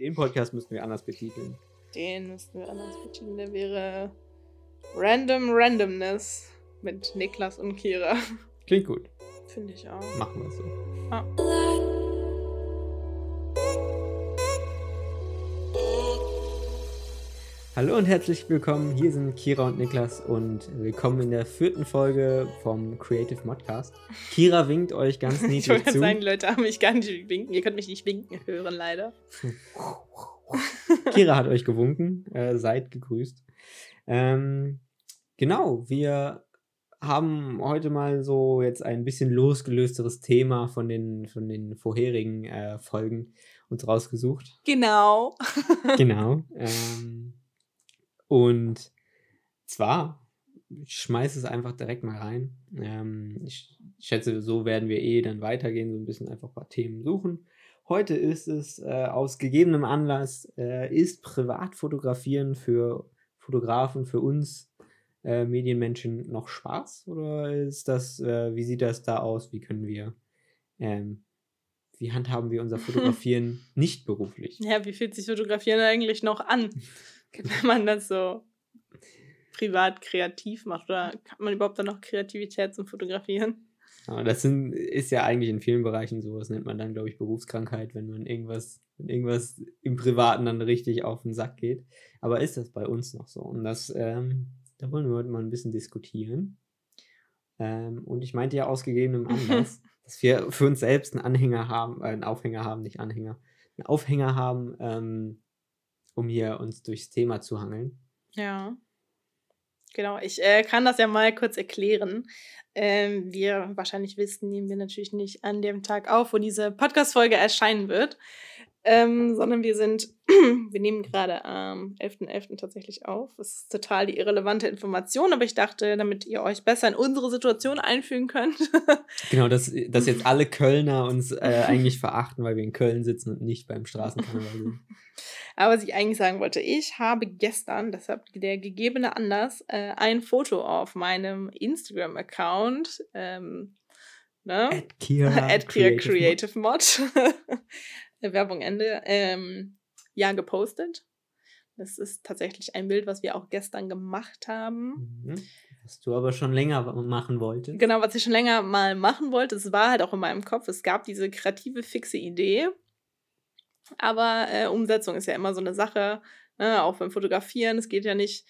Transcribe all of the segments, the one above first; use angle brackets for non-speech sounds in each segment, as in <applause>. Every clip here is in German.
Den Podcast müssten wir anders betiteln. Den müssten wir anders betiteln. Der wäre Random Randomness mit Niklas und Kira. Klingt gut. Finde ich auch. Machen wir so. Ah. Hallo und herzlich willkommen. Hier sind Kira und Niklas und willkommen in der vierten Folge vom Creative Modcast. Kira winkt euch ganz <laughs> Ich niedlich wollte zu. gerade sagen, Leute haben mich gar nicht winken. Ihr könnt mich nicht winken hören, leider. Kira hat euch gewunken. Äh, seid gegrüßt. Ähm, genau, wir haben heute mal so jetzt ein bisschen losgelösteres Thema von den, von den vorherigen äh, Folgen uns rausgesucht. Genau. <laughs> Genau. ähm, und zwar, ich schmeiße es einfach direkt mal rein. Ähm, ich schätze, so werden wir eh dann weitergehen, so ein bisschen einfach ein paar Themen suchen. Heute ist es äh, aus gegebenem Anlass, äh, ist Privatfotografieren für Fotografen, für uns äh, Medienmenschen noch Spaß? Oder ist das, äh, wie sieht das da aus? Wie können wir, ähm, wie handhaben wir unser <laughs> Fotografieren nicht beruflich? Ja, wie fühlt sich Fotografieren eigentlich noch an, <laughs> <laughs> wenn man das so privat kreativ macht? Oder hat man überhaupt dann noch Kreativität zum Fotografieren? Aber das sind, ist ja eigentlich in vielen Bereichen so. Das nennt man dann, glaube ich, Berufskrankheit, wenn man irgendwas, wenn irgendwas im Privaten dann richtig auf den Sack geht. Aber ist das bei uns noch so? Und das, ähm, da wollen wir heute mal ein bisschen diskutieren. Ähm, und ich meinte ja aus gegebenem Anlass, <laughs> dass wir für uns selbst einen Anhänger haben, äh, einen Aufhänger haben, nicht Anhänger, einen Aufhänger haben, ähm, um hier uns durchs Thema zu hangeln. Ja. Genau, ich äh, kann das ja mal kurz erklären. Ähm, wir wahrscheinlich wissen, nehmen wir natürlich nicht an dem Tag auf, wo diese Podcast-Folge erscheinen wird, ähm, sondern wir sind, <clears throat> wir nehmen gerade am 11.11. tatsächlich auf. Das ist total die irrelevante Information, aber ich dachte, damit ihr euch besser in unsere Situation einfühlen könnt. <laughs> Genau, dass, dass jetzt alle Kölner uns äh, <laughs> eigentlich verachten, weil wir in Köln sitzen und nicht beim Straßenkarneval sind. <laughs> Aber was ich eigentlich sagen wollte, ich habe gestern, deshalb der gegebene Anlass, äh, ein Foto auf meinem Instagram-Account, ähm, ne? At Kira, At Kira Creative Mod. <laughs> Werbung Ende. Ähm, ja, gepostet. Das ist tatsächlich ein Bild, was wir auch gestern gemacht haben. Mhm. Was du aber schon länger machen wolltest. Genau, was ich schon länger mal machen wollte. Es war halt auch in meinem Kopf. Es gab diese kreative, fixe Idee. Aber äh, Umsetzung ist ja immer so eine Sache, ne? auch beim Fotografieren. Es geht ja nicht,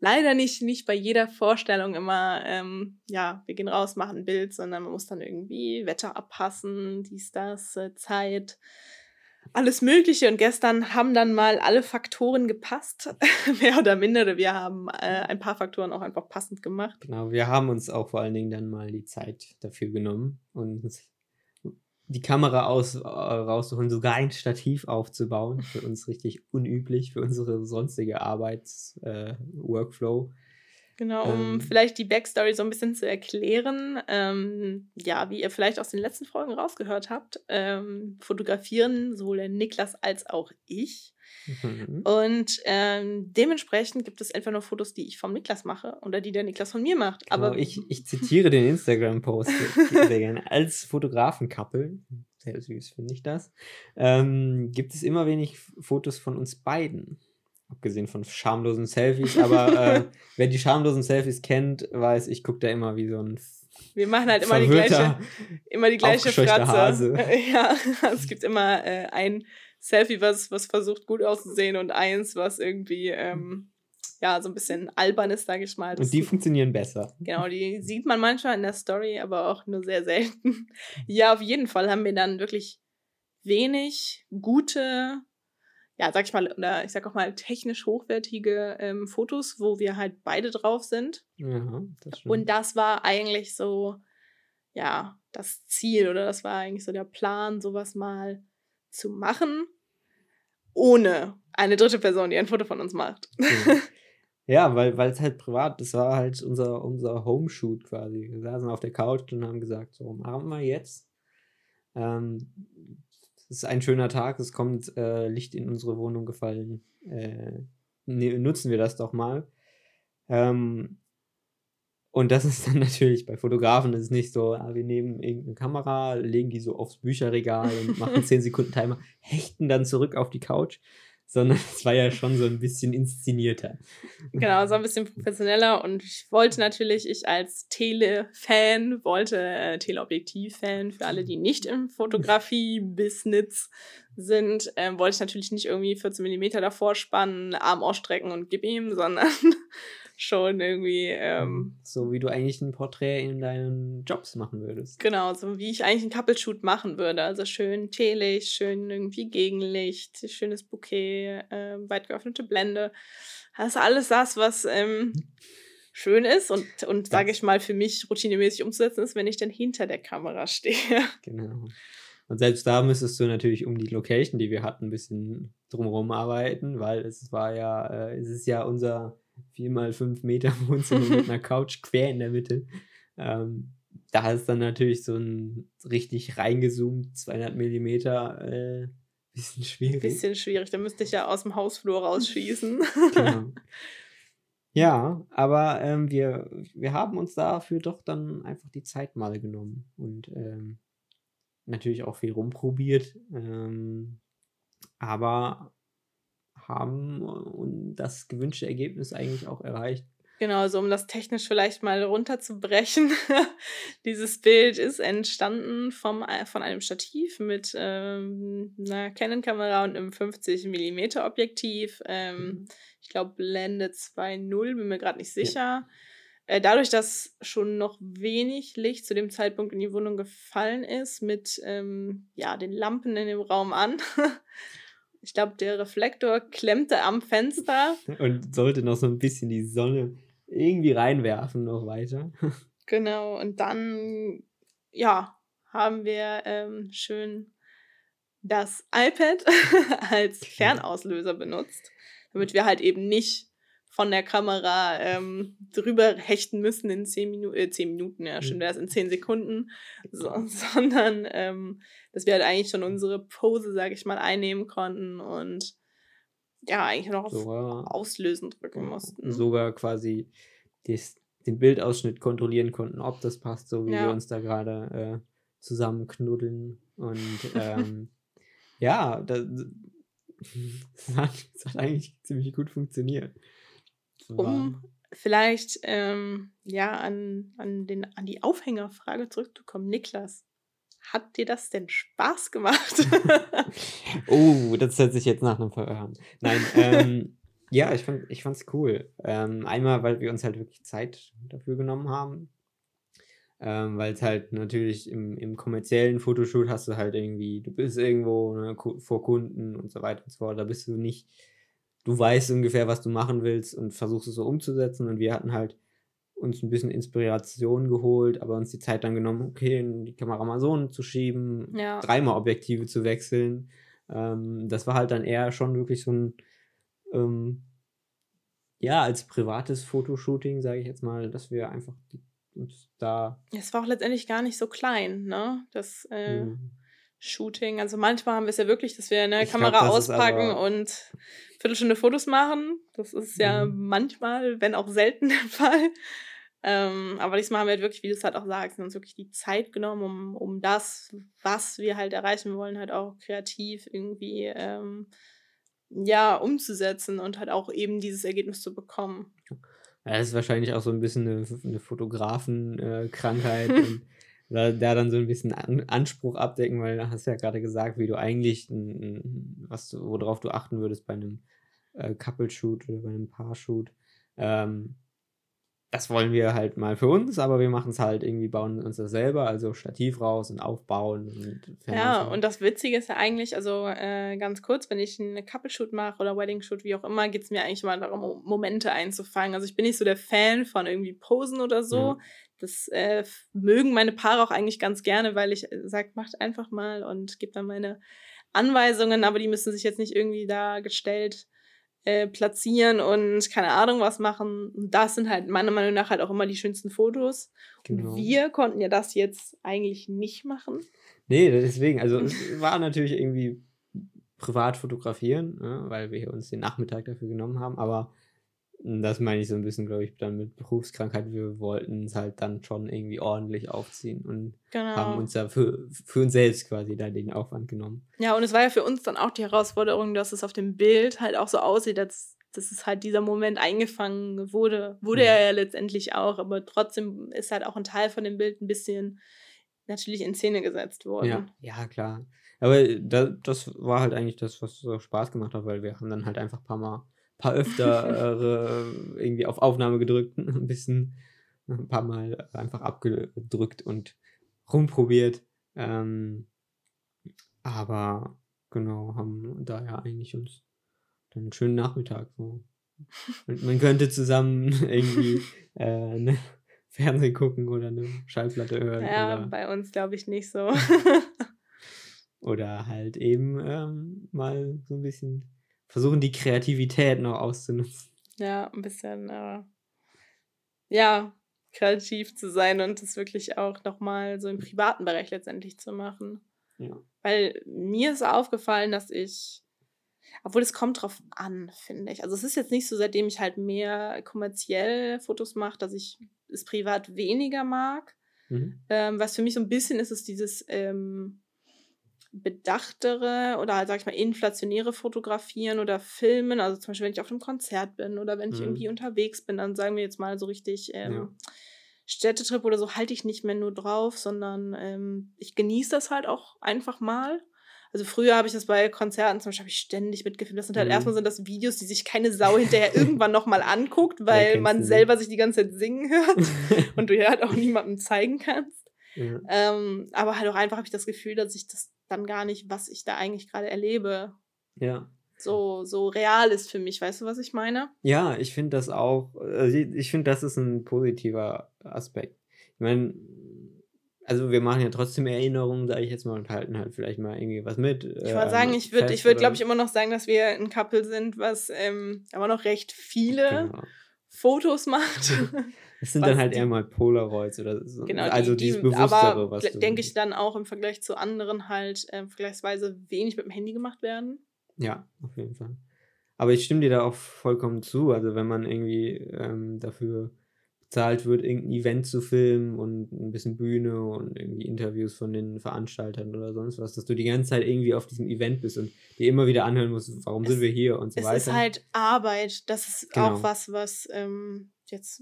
leider nicht, nicht bei jeder Vorstellung immer, ähm, ja, wir gehen raus, machen ein Bild, sondern man muss dann irgendwie Wetter abpassen, dies, das, äh, Zeit, alles Mögliche. Und gestern haben dann mal alle Faktoren gepasst, <laughs> mehr oder minder. Wir haben äh, ein paar Faktoren auch einfach passend gemacht. Genau, wir haben uns auch vor allen Dingen dann mal die Zeit dafür genommen und die Kamera aus, äh, rauszuholen, sogar ein Stativ aufzubauen. Für uns richtig unüblich, für unsere sonstige Arbeits-Workflow. Genau, um Ähm. vielleicht die Backstory so ein bisschen zu erklären. Ähm, ja, wie ihr vielleicht aus den letzten Folgen rausgehört habt, ähm, fotografieren sowohl der Niklas als auch ich. Mhm. Und ähm, dementsprechend gibt es entweder nur Fotos, die ich vom Niklas mache oder die der Niklas von mir macht. Aber Aber ich, ich zitiere den Instagram-Post <laughs> sehr gerne. Als Fotografen-Couple, sehr süß finde ich das, ähm, gibt es immer wenig Fotos von uns beiden. Abgesehen von schamlosen Selfies. Aber äh, <laughs> wer die schamlosen Selfies kennt, weiß, ich gucke da immer wie so ein wir machen halt immer die gleiche, immer die gleiche Fratze. Hase. <laughs> Ja, es gibt immer äh, ein Selfie, was, was versucht gut auszusehen und eins, was irgendwie ähm, ja so ein bisschen albern ist, sage ich mal. Das Und die funktionieren besser. Genau, die <laughs> sieht man manchmal in der Story, aber auch nur sehr selten. <laughs> Ja, auf jeden Fall haben wir dann wirklich wenig gute, ja, sag ich mal, oder ich sag auch mal technisch hochwertige ähm, Fotos, wo wir halt beide drauf sind. Ja, das stimmt. Und das war eigentlich so, ja, das Ziel oder das war eigentlich so der Plan, sowas mal zu machen, ohne eine dritte Person, die ein Foto von uns macht. Ja. <laughs> Ja, weil weil es halt privat, das war halt unser, unser Homeshoot quasi. Wir saßen auf der Couch und haben gesagt, so machen wir jetzt. Ähm, es ist ein schöner Tag, es kommt äh, Licht in unsere Wohnung gefallen. Äh, ne, nutzen wir das doch mal. Ähm, Und das ist dann <laughs> natürlich bei Fotografen ist es nicht so, ah, wir nehmen irgendeine Kamera, legen die so aufs Bücherregal und <laughs> machen 10 Sekunden Timer, hechten dann zurück auf die Couch, sondern <laughs> es war ja schon so ein bisschen inszenierter. Genau, so ein bisschen professioneller und ich wollte natürlich, ich als Tele-Fan, wollte äh, Teleobjektiv-Fan, für alle, die nicht im Fotografie-Business sind, äh, wollte ich natürlich nicht irgendwie 14 mm davor spannen, Arm ausstrecken und gib ihm, sondern schon irgendwie. Ähm, so wie du eigentlich ein Porträt in deinen Jobs machen würdest. Genau, so wie ich eigentlich einen Couple-Shoot machen würde. Also schön Teelicht, schön irgendwie Gegenlicht, schönes Bouquet, äh, weit geöffnete Blende. Das ist alles das, was ähm, <laughs> schön ist und, und sage ich mal, für mich routinemäßig umzusetzen ist, wenn ich dann hinter der Kamera <laughs> stehe. Genau. Und selbst da müsstest du natürlich um die Location, die wir hatten, ein bisschen drumherum arbeiten, weil es war ja, äh, es ist ja unser 4x5 Meter <laughs> Wohnzimmer mit einer Couch quer in der Mitte. Ähm, da ist dann natürlich so ein richtig reingezoomt 200 Millimeter äh, bisschen schwierig. Bisschen schwierig, da müsste ich ja aus dem Hausflur rausschießen. genau. <laughs> Ja, aber ähm, wir, wir haben uns dafür doch dann einfach die Zeit mal genommen und ähm, natürlich auch viel rumprobiert. Ähm, aber haben das gewünschte Ergebnis eigentlich auch erreicht. Genau, also um das technisch vielleicht mal runterzubrechen. <laughs> Dieses Bild ist entstanden vom, äh, von einem Stativ mit ähm, einer Canon-Kamera und einem 50 mm Objektiv. Ähm, mhm. Ich glaube, Blende 2.0, bin mir gerade nicht sicher. Ja. Äh, dadurch, dass schon noch wenig Licht zu dem Zeitpunkt in die Wohnung gefallen ist, mit ähm, ja, den Lampen in dem Raum an, <laughs> Ich glaube, der Reflektor klemmte am Fenster. <laughs> Und sollte noch so ein bisschen die Sonne irgendwie reinwerfen, noch weiter. <laughs> Genau, und dann, ja, haben wir ähm, schön das iPad <laughs> als Fernauslöser benutzt, damit wir halt eben nicht von der Kamera ähm, drüber hechten müssen in zehn, Minu äh, 10 Minuten, ja, schon wäre es in zehn Sekunden, so, <laughs> sondern ähm, dass wir halt eigentlich schon unsere Pose, sage ich mal, einnehmen konnten und ja, eigentlich noch auf Auslösen drücken mussten. Sogar quasi des, den Bildausschnitt kontrollieren konnten, ob das passt, so wie ja. wir uns da gerade äh, zusammenknuddeln. Und ähm, <laughs> ja, das, das, hat, das hat eigentlich ziemlich gut funktioniert um vielleicht ähm, ja an, an, den, an die Aufhängerfrage zurückzukommen. Niklas, hat dir das denn Spaß gemacht? <laughs> oh, das hört sich jetzt nach einem Verhör an. Nein, ähm, <laughs> ja, ich fand ich fand's cool. Ähm, einmal, weil wir uns halt wirklich Zeit dafür genommen haben. Ähm, weil es halt natürlich im, im kommerziellen Fotoshoot hast du halt irgendwie, du bist irgendwo ne, vor Kunden und so weiter und so fort. Da bist du nicht du weißt ungefähr, was du machen willst und versuchst es so umzusetzen. Und wir hatten halt uns ein bisschen Inspiration geholt, aber uns die Zeit dann genommen, okay, die Kamera mal so zu schieben, ja. dreimal Objektive zu wechseln. Ähm, das war halt dann eher schon wirklich so ein, ähm, ja, als privates Fotoshooting, sage ich jetzt mal, dass wir einfach die, uns da. Es war auch letztendlich gar nicht so klein, ne? Das, äh, mhm. Shooting. Also manchmal haben wir es ja wirklich, dass wir eine ich Kamera glaub, auspacken und Viertelstunde Fotos machen. Das ist ja mhm. manchmal, wenn auch selten <laughs> der Fall. Ähm, aber diesmal haben wir halt wirklich, wie du es halt auch sagst, uns wirklich die Zeit genommen, um, um das, was wir halt erreichen wollen, halt auch kreativ irgendwie ähm, ja, umzusetzen und halt auch eben dieses Ergebnis zu bekommen. Ja, das ist wahrscheinlich auch so ein bisschen eine, eine Fotografenkrankheit. <laughs> Da, da dann so ein bisschen An Anspruch abdecken, weil du hast ja gerade gesagt, wie du eigentlich, was du, worauf du achten würdest bei einem äh, Couple-Shoot oder bei einem Paar-Shoot. Ähm, das wollen wir halt mal für uns, aber wir machen es halt irgendwie, bauen uns das selber, also Stativ raus und aufbauen. Und ja, und das Witzige ist ja eigentlich, also äh, ganz kurz, wenn ich einen Couple-Shoot mache oder Wedding-Shoot, wie auch immer, geht es mir eigentlich immer darum, Momente einzufangen. Also ich bin nicht so der Fan von irgendwie Posen oder so. Mhm. Das äh, mögen meine Paare auch eigentlich ganz gerne, weil ich äh, sage, macht einfach mal und gebe dann meine Anweisungen, aber die müssen sich jetzt nicht irgendwie da gestellt äh, platzieren und keine Ahnung was machen. Und das sind halt meiner Meinung nach halt auch immer die schönsten Fotos. Genau. Und wir konnten ja das jetzt eigentlich nicht machen. Nee, deswegen, also <laughs> es war natürlich irgendwie privat fotografieren, ne, weil wir uns den Nachmittag dafür genommen haben, aber das meine ich so ein bisschen, glaube ich, dann mit Berufskrankheit. Wir wollten es halt dann schon irgendwie ordentlich aufziehen und genau. haben uns da für, für uns selbst quasi da den Aufwand genommen. Ja, und es war ja für uns dann auch die Herausforderung, dass es auf dem Bild halt auch so aussieht, dass, dass es halt dieser Moment eingefangen wurde. Wurde mhm. er ja letztendlich auch, aber trotzdem ist halt auch ein Teil von dem Bild ein bisschen natürlich in Szene gesetzt worden. Ja, ja klar. Aber da, das war halt eigentlich das, was so Spaß gemacht hat, weil wir haben dann halt einfach ein paar Mal paar öfter <laughs> äh, irgendwie auf Aufnahme gedrückt, <laughs> ein bisschen, ein paar Mal einfach abgedrückt und rumprobiert. Ähm, aber genau, haben da ja eigentlich uns einen schönen Nachmittag so. Und man könnte zusammen <laughs> irgendwie äh, ne, Fernsehen gucken oder eine Schallplatte hören. Ja, oder, bei uns glaube ich nicht so. oder halt eben ähm, mal so ein bisschen versuchen, die Kreativität noch auszunutzen. Ja, ein bisschen, äh, ja, kreativ zu sein und das wirklich auch nochmal so im privaten Bereich letztendlich zu machen. Ja. Weil mir ist aufgefallen, dass ich, obwohl es kommt drauf an, finde ich. Also es ist jetzt nicht so, seitdem ich halt mehr kommerziell Fotos mache, dass ich es privat weniger mag. Mhm. Ähm, was für mich so ein bisschen ist, ist dieses ähm, bedachtere oder halt, sag ich mal, inflationäre Fotografieren oder Filmen. Also zum Beispiel, wenn ich auf einem Konzert bin oder wenn ich mhm. irgendwie unterwegs bin, dann sagen wir jetzt mal so richtig ähm, ja. Städtetrip oder so, halte ich nicht mehr nur drauf, sondern ähm, ich genieße das halt auch einfach mal. Also früher habe ich das bei Konzerten zum Beispiel ich ständig mitgefilmt. Das sind halt mhm. erstmal sind das Videos, die sich keine Sau hinterher <laughs> irgendwann nochmal anguckt, weil man selber sich die ganze Zeit singen <laughs> hört <laughs> und du ja halt auch niemandem zeigen kannst. Ja. Ähm, aber halt auch einfach habe ich das Gefühl, dass ich das dann gar nicht, was ich da eigentlich gerade erlebe. Ja. So, so real ist für mich, weißt du, was ich meine? Ja, ich finde das auch, also ich finde, das ist ein positiver Aspekt. Ich meine, also wir machen ja trotzdem Erinnerungen, sage ich jetzt mal, und halten halt vielleicht mal irgendwie was mit. Ich würde äh, sagen, ich würde, ich würde, glaube ich, immer noch sagen, dass wir ein Couple sind, was ähm, aber noch recht viele genau. Fotos macht. <laughs> Es sind dann halt eher mal Polaroids oder so. Genau, also die, dieses Bewusstere, aber was denke ich dann auch im Vergleich zu anderen halt äh, vergleichsweise wenig mit dem Handy gemacht werden. Ja, auf jeden Fall. Aber ich stimme dir da auch vollkommen zu. Also wenn man irgendwie ähm, dafür bezahlt wird, irgendein Event zu filmen und ein bisschen Bühne und irgendwie Interviews von den Veranstaltern oder sonst was, dass du die ganze Zeit irgendwie auf diesem Event bist und dir immer wieder anhören musst, warum es, sind wir hier und so es weiter. Es ist halt Arbeit. Das ist genau. auch was, was ähm, jetzt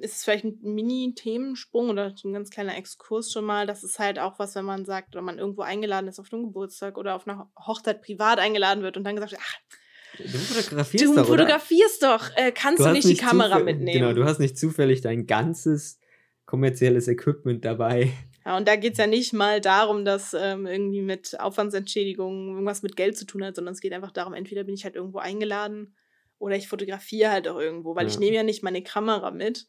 ist es vielleicht ein Mini-Themensprung oder ein ganz kleiner Exkurs schon mal. Das ist halt auch was, wenn man sagt, wenn man irgendwo eingeladen ist auf einem Geburtstag oder auf einer Hochzeit privat eingeladen wird und dann gesagt wird, ach, Du fotografierst du doch, fotografierst doch. Äh, kannst du, du nicht die Kamera mitnehmen? Genau, du hast nicht zufällig dein ganzes kommerzielles Equipment dabei. Ja, und da geht es ja nicht mal darum, dass ähm, irgendwie mit Aufwandsentschädigungen irgendwas mit Geld zu tun hat, sondern es geht einfach darum, entweder bin ich halt irgendwo eingeladen oder ich fotografiere halt auch irgendwo, weil ja. ich nehme ja nicht meine Kamera mit,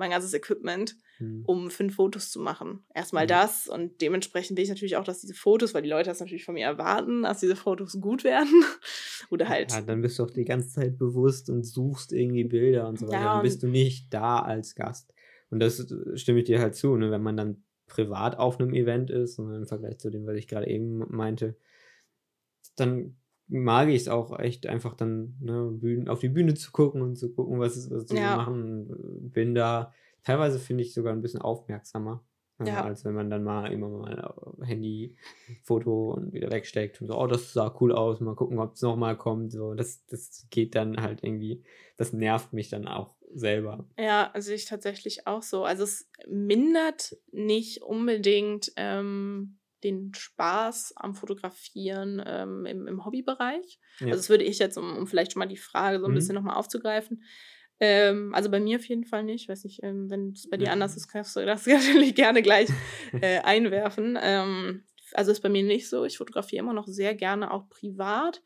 mein ganzes Equipment, mhm. um fünf Fotos zu machen. Erstmal mhm. das und dementsprechend will ich natürlich auch, dass diese Fotos, weil die Leute das natürlich von mir erwarten, dass diese Fotos gut werden. <laughs> Oder halt. Ja, dann bist du auch die ganze Zeit bewusst und suchst irgendwie Bilder und so weiter. Ja, dann bist du nicht da als Gast. Und das äh, stimme ich dir halt zu, ne? wenn man dann privat auf einem Event ist und im Vergleich zu dem, was ich gerade eben meinte, dann mag ich es auch echt einfach dann ne, Bühnen, auf die Bühne zu gucken und zu gucken, was, ist, was ja. machen. Bin da teilweise finde ich sogar ein bisschen aufmerksamer. Äh, ja. als wenn man dann mal immer mal Handy, Foto und wieder wegsteckt und so, oh, das sah cool aus, mal gucken, ob es nochmal kommt. So, das, das geht dann halt irgendwie, das nervt mich dann auch selber. Ja, also ich tatsächlich auch so. Also es mindert nicht unbedingt ähm, den Spaß am Fotografieren ähm, im, im Hobbybereich. Ja. Also das würde ich jetzt, um, um vielleicht schon mal die Frage so ein mhm. bisschen nochmal aufzugreifen. Ähm, also bei mir auf jeden Fall nicht. Ich weiß nicht, ähm, wenn es bei dir ja. anders ist, kannst du das <laughs> natürlich gerne gleich äh, einwerfen. Ähm, also ist bei mir nicht so. Ich fotografiere immer noch sehr gerne auch privat.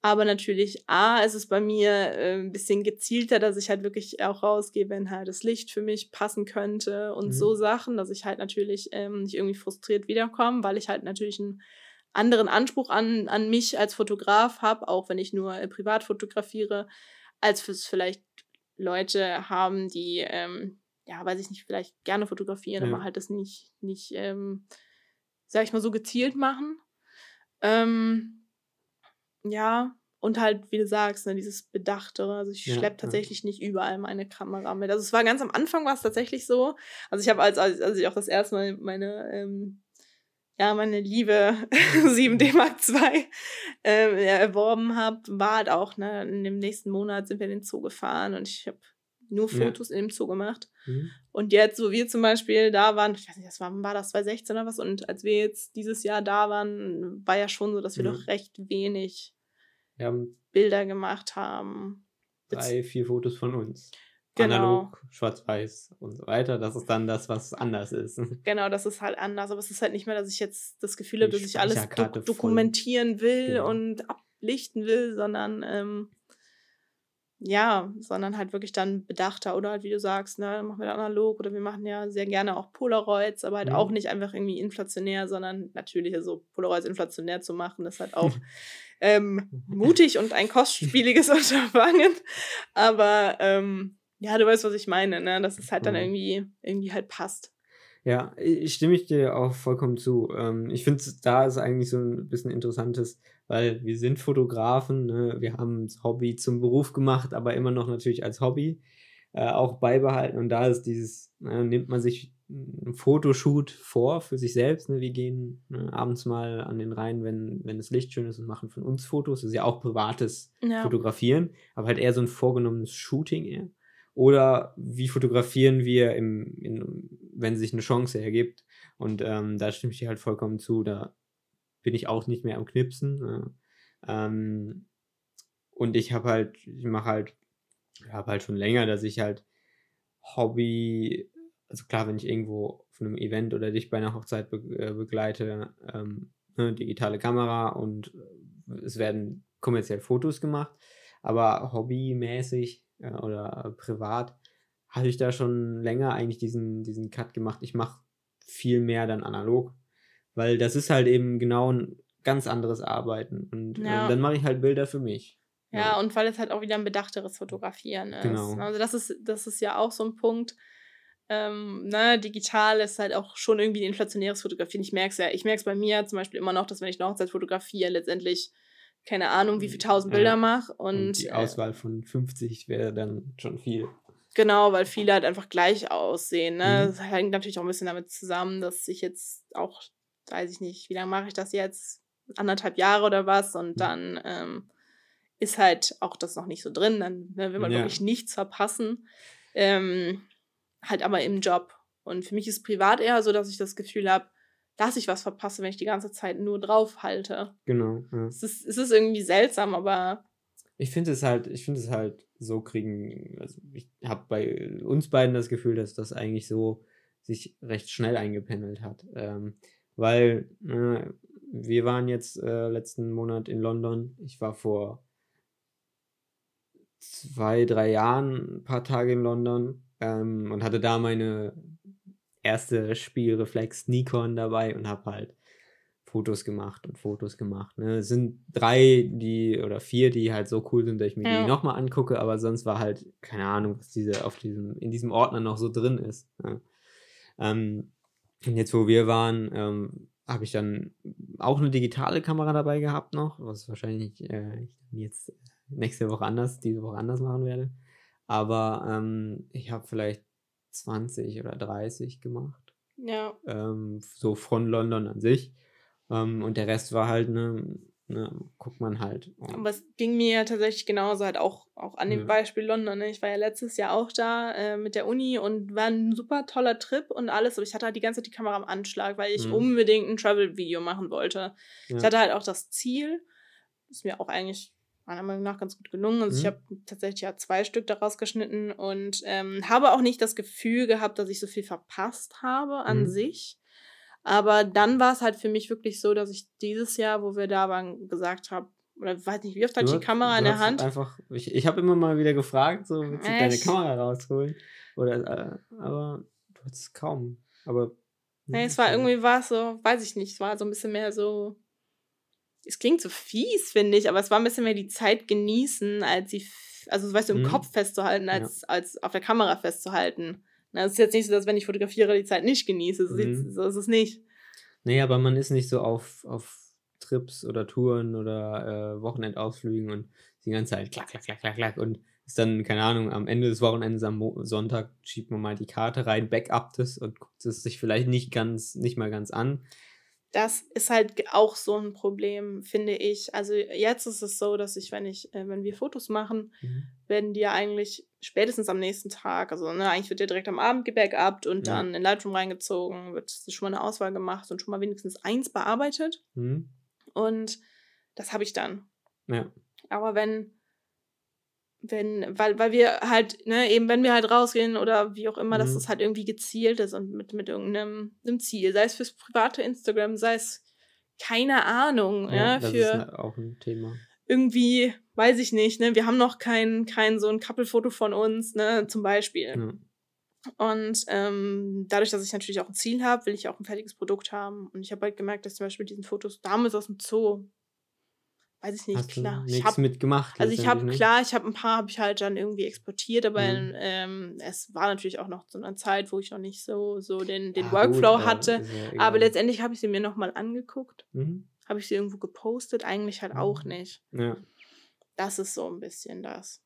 Aber natürlich, A, ist es bei mir äh, ein bisschen gezielter, dass ich halt wirklich auch rausgehe, wenn halt das Licht für mich passen könnte und mhm. so Sachen, dass ich halt natürlich ähm, nicht irgendwie frustriert wiederkomme, weil ich halt natürlich einen anderen Anspruch an, an mich als Fotograf habe, auch wenn ich nur äh, privat fotografiere, als fürs vielleicht Leute haben, die, ähm, ja, weiß ich nicht, vielleicht gerne fotografieren, ja. aber halt das nicht, nicht ähm, sag ich mal, so gezielt machen. Ähm, ja, und halt, wie du sagst, ne, dieses Bedachtere. Also ich Ja, schleppe ja. tatsächlich nicht überall meine Kamera mit. Also es war ganz am Anfang war es tatsächlich so. Also ich habe als, als, als ich auch das erste Mal meine, ähm, ja, meine liebe <laughs> 7D Mark II ähm, ja, erworben habe, war halt auch, ne, in dem nächsten Monat sind wir in den Zoo gefahren und ich habe nur Ja. Fotos in dem Zoo gemacht. Mhm. Und jetzt, wo wir zum Beispiel da waren, ich weiß nicht, das war, war das 2016 oder was, und als wir jetzt dieses Jahr da waren, war ja schon so, dass wir Ja. doch recht wenig Bilder gemacht haben. drei, vier Fotos von uns. Genau. Analog, schwarz-weiß und so weiter. Das ist dann das, was anders ist. <laughs> Genau, das ist halt anders, aber es ist halt nicht mehr, dass ich jetzt das Gefühl habe, dass ich alles voll. dokumentieren will Genau. und ablichten will, sondern ähm, ja, sondern halt wirklich dann bedachter oder halt, wie du sagst, ne, machen wir analog oder wir machen ja sehr gerne auch Polaroids, aber halt Mhm. auch nicht einfach irgendwie inflationär, sondern natürlich so Polaroids inflationär zu machen, ist halt auch <laughs> ähm, mutig und ein kostspieliges <laughs> Unterfangen. Aber ähm, ja, du weißt, was ich meine, ne? Dass es halt dann Mhm. irgendwie, irgendwie halt passt. Ja, ich stimme ich dir auch vollkommen zu. Ähm, ich finde, da ist eigentlich so ein bisschen interessantes, weil wir sind Fotografen, ne? wir haben das Hobby zum Beruf gemacht, aber immer noch natürlich als Hobby äh, auch beibehalten. Und da ist dieses, äh, nimmt man sich ein Fotoshoot vor für sich selbst. Ne? Wir gehen ne, abends mal an den Rhein, wenn, wenn das Licht schön ist und machen von uns Fotos. Das ist ja auch privates Ja. Fotografieren, aber halt eher so ein vorgenommenes Shooting eher. Oder wie fotografieren wir, im, in, wenn sich eine Chance ergibt? Und ähm, da stimme ich dir halt vollkommen zu. Da bin ich auch nicht mehr am Knipsen. ne? ähm, und ich habe halt, ich mache halt, habe halt schon länger, dass ich halt Hobby, also klar, wenn ich irgendwo auf einem Event oder dich bei einer Hochzeit be äh, begleite, ähm, ne, digitale Kamera und äh, es werden kommerziell Fotos gemacht, aber hobbymäßig äh, oder privat hatte ich da schon länger eigentlich diesen, diesen Cut gemacht. Ich mache viel mehr dann analog, weil das ist halt eben genau ein ganz anderes Arbeiten und Ja. äh, dann mache ich halt Bilder für mich. Ja, und weil es halt auch wieder ein bedachteres Fotografieren ist. Genau. Also das ist, das ist ja auch so ein Punkt. Ähm, ne, digital ist halt auch schon irgendwie ein inflationäres Fotografieren. Ich merke es ja, ich merke es bei mir zum Beispiel immer noch, dass wenn ich eine Hochzeit fotografiere, letztendlich keine Ahnung, wie viele tausend Ja. Bilder mache. Und, Und, die äh, Auswahl von 50 wäre dann schon viel. Genau, weil viele halt einfach gleich aussehen. Ne? Mhm. Das hängt natürlich auch ein bisschen damit zusammen, dass ich jetzt auch, weiß ich nicht, wie lange mache ich das jetzt? Anderthalb Jahre oder was? Und Mhm. dann ähm, ist halt auch das noch nicht so drin. Dann ne, will man Ja. wirklich nichts verpassen. Ähm, halt aber im Job. Und für mich ist privat eher so, dass ich das Gefühl habe, dass ich was verpasse, wenn ich die ganze Zeit nur drauf halte. Genau. Ja. Es ist, es ist irgendwie seltsam, aber Ich finde es halt, ich finde es halt so kriegen, also ich habe bei uns beiden das Gefühl, dass das eigentlich so sich recht schnell eingependelt hat. Ähm, weil äh, wir waren jetzt äh, letzten Monat in London. Ich war vor zwei, drei Jahren ein paar Tage in London ähm, und hatte da meine erste Spielreflex Nikon dabei und habe halt Fotos gemacht und Fotos gemacht. Ne? Es sind drei, die oder vier, die halt so cool sind, dass ich mir Ja. die nochmal angucke, aber sonst war halt, keine Ahnung, was diese auf diesem, in diesem Ordner noch so drin ist. Ne? Ähm, und jetzt, wo wir waren, ähm, habe ich dann auch eine digitale Kamera dabei gehabt noch, was wahrscheinlich äh, ich dann jetzt nächste Woche anders, diese Woche anders machen werde. Aber ähm, ich habe vielleicht 20 oder 30 gemacht ja. ähm, so von London an sich. Ähm, und der Rest war halt, ne, ne guckt man halt. Aber es ging mir ja tatsächlich genauso halt auch, auch an dem Ja. Beispiel London. Ne? Ich war ja letztes Jahr auch da äh, mit der Uni und war ein super toller Trip und alles. Aber ich hatte halt die ganze Zeit die Kamera am Anschlag, weil ich Mhm. unbedingt ein Travel-Video machen wollte. ja. Ich hatte halt auch das Ziel, ist mir auch eigentlich meiner Meinung nach ganz gut gelungen. Also ich Mhm. habe tatsächlich ja zwei Stück daraus geschnitten und ähm, habe auch nicht das Gefühl gehabt, dass ich so viel verpasst habe an Mhm. sich. Aber dann war es halt für mich wirklich so, dass ich dieses Jahr, wo wir da waren, gesagt habe, oder weiß nicht, wie oft hatte ich die Kamera in der Hand? Einfach, ich ich habe immer mal wieder gefragt, so, willst du deine? Kamera rausholen? Oder, äh, aber du hast es kaum. Aber. Nee, es war irgendwie, war es so, weiß ich nicht, es war so ein bisschen mehr so. Es klingt so fies, finde ich, aber es war ein bisschen mehr die Zeit genießen, als sie, also weißt du, im Mhm. Kopf festzuhalten, als, als auf der Kamera festzuhalten. Na, es ist jetzt nicht so, dass wenn ich fotografiere, die Zeit nicht genieße. So, Mhm. ist- so ist es nicht. Nee, aber man ist nicht so auf, auf Trips oder Touren oder äh, Wochenendausflügen und die ganze Zeit klack, klack, klack, klack, klack und ist dann, keine Ahnung, am Ende des Wochenendes am Mo Sonntag schiebt man mal die Karte rein, backup das und guckt es sich vielleicht nicht ganz, nicht mal ganz an. Das ist halt auch so ein Problem, finde ich. Also jetzt ist es so, dass ich, wenn ich, äh, wenn wir Fotos machen, mhm. werden die ja eigentlich spätestens am nächsten Tag, also ne, eigentlich wird der direkt am Abend gebackupt und ja. dann in Lightroom reingezogen, wird schon mal eine Auswahl gemacht und schon mal wenigstens eins bearbeitet. Mhm. Und das habe ich dann. Ja. Aber wenn wenn, weil, weil wir halt, ne, eben wenn wir halt rausgehen oder wie auch immer, mhm. dass das halt irgendwie gezielt ist und mit, mit irgendeinem einem Ziel, sei es fürs private Instagram, sei es keine Ahnung, ja, ja das für ist auch ein Thema. Irgendwie, weiß ich nicht, ne, wir haben noch kein, kein so ein Couple-Foto von uns, ne, zum Beispiel. Ja. Und ähm, dadurch, dass ich natürlich auch ein Ziel habe, will ich auch ein fertiges Produkt haben. Und ich habe halt gemerkt, dass zum Beispiel diesen Fotos damals aus dem Zoo weiß ich nicht, Hast klar. Ich habe mitgemacht. Also ich habe klar, ich habe ein paar habe ich halt dann irgendwie exportiert, aber mhm. ähm, es war natürlich auch noch zu einer Zeit, wo ich noch nicht so so den, den ja, Workflow gut, hatte. Ja aber letztendlich habe ich sie mir nochmal angeguckt. Mhm. Habe ich sie irgendwo gepostet? Eigentlich halt mhm. auch nicht. Ja. Das ist so ein bisschen das.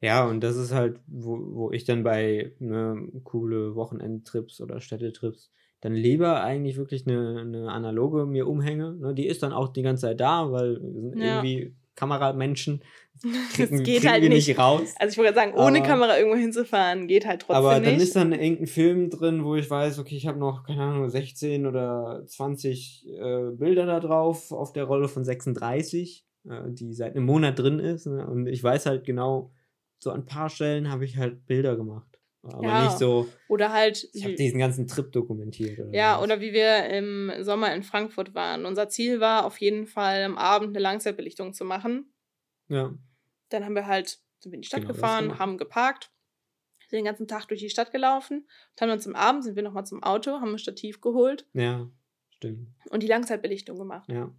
Ja, und das ist halt, wo, wo ich dann bei ne, coole Wochenendtrips oder Städtetrips dann lieber eigentlich wirklich eine, eine analoge mir umhänge. Ne? Die ist dann auch die ganze Zeit da, weil wir sind ja. irgendwie Kameramenschen. <laughs> Kriegen, das geht halt nicht. nicht. raus. Also ich wollte sagen, ohne aber, Kamera irgendwo hinzufahren, geht halt trotzdem aber nicht. Aber dann ist dann irgendein Film drin, wo ich weiß, okay, ich habe noch, keine Ahnung, 16 oder 20 äh, Bilder da drauf auf der Rolle von 36, äh, die seit einem Monat drin ist. Ne? Und ich weiß halt genau, so an ein paar Stellen habe ich halt Bilder gemacht. Aber ja, nicht so. Oder halt. Ich habe diesen ganzen Trip dokumentiert. Oder ja, was. oder wie wir im Sommer in Frankfurt waren. Unser Ziel war auf jeden Fall am Abend eine Langzeitbelichtung zu machen. Ja. Dann haben wir halt, sind wir in die Stadt genau, gefahren, haben geparkt, sind den ganzen Tag durch die Stadt gelaufen. Dann uns am Abend sind wir nochmal zum Auto, haben ein Stativ geholt. Ja, stimmt. Und die Langzeitbelichtung gemacht. Ja.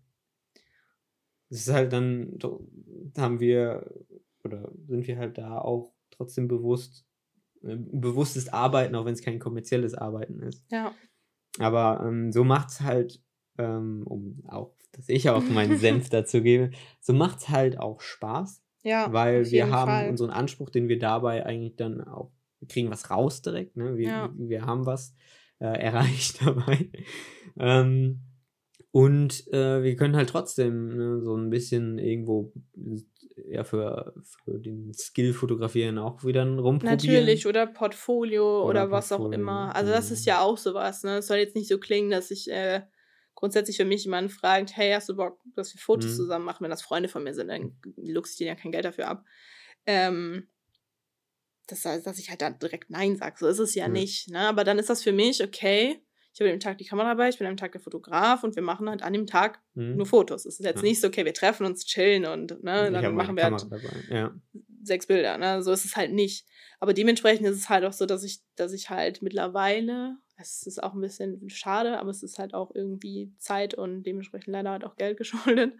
Das ist halt dann, haben wir, oder sind wir halt da auch trotzdem bewusst bewusstes Arbeiten, auch wenn es kein kommerzielles Arbeiten ist. Ja. Aber ähm, so macht es halt, ähm, um auch, dass ich auch meinen <laughs> Senf dazu gebe, so macht es halt auch Spaß. Ja. Weil wir haben Fall. unseren Anspruch, den wir dabei eigentlich dann auch, kriegen was raus direkt, ne? Wir, ja. wir haben was äh, <laughs> erreicht dabei. ähm, und äh, wir können halt trotzdem ne, so ein bisschen irgendwo ja für, für den Skill fotografieren auch wieder rumprobieren. Natürlich, oder Portfolio oder, oder was Portfolio. auch immer. Also das ist ja auch sowas, ne? Es soll jetzt nicht so klingen, dass ich äh, grundsätzlich für mich jemanden fragt, hey, hast du Bock, dass wir Fotos mhm. zusammen machen? Wenn das Freunde von mir sind, dann luchse ich denen ja kein Geld dafür ab. Ähm, das heißt, dass ich halt dann direkt Nein sage. So ist es ja mhm. nicht. Ne? Aber dann ist das für mich, okay, ich habe an dem Tag die Kamera dabei, ich bin an dem Tag der Fotograf und wir machen halt an dem Tag mhm. nur Fotos. Es ist jetzt ja. nicht so, okay, wir treffen uns, chillen und ne, dann machen wir halt ja. sechs Bilder. Ne? So ist es halt nicht. Aber dementsprechend ist es halt auch so, dass ich, dass ich halt mittlerweile, es ist auch ein bisschen schade, aber es ist halt auch irgendwie Zeit und dementsprechend leider halt auch Geld <laughs> geschuldet,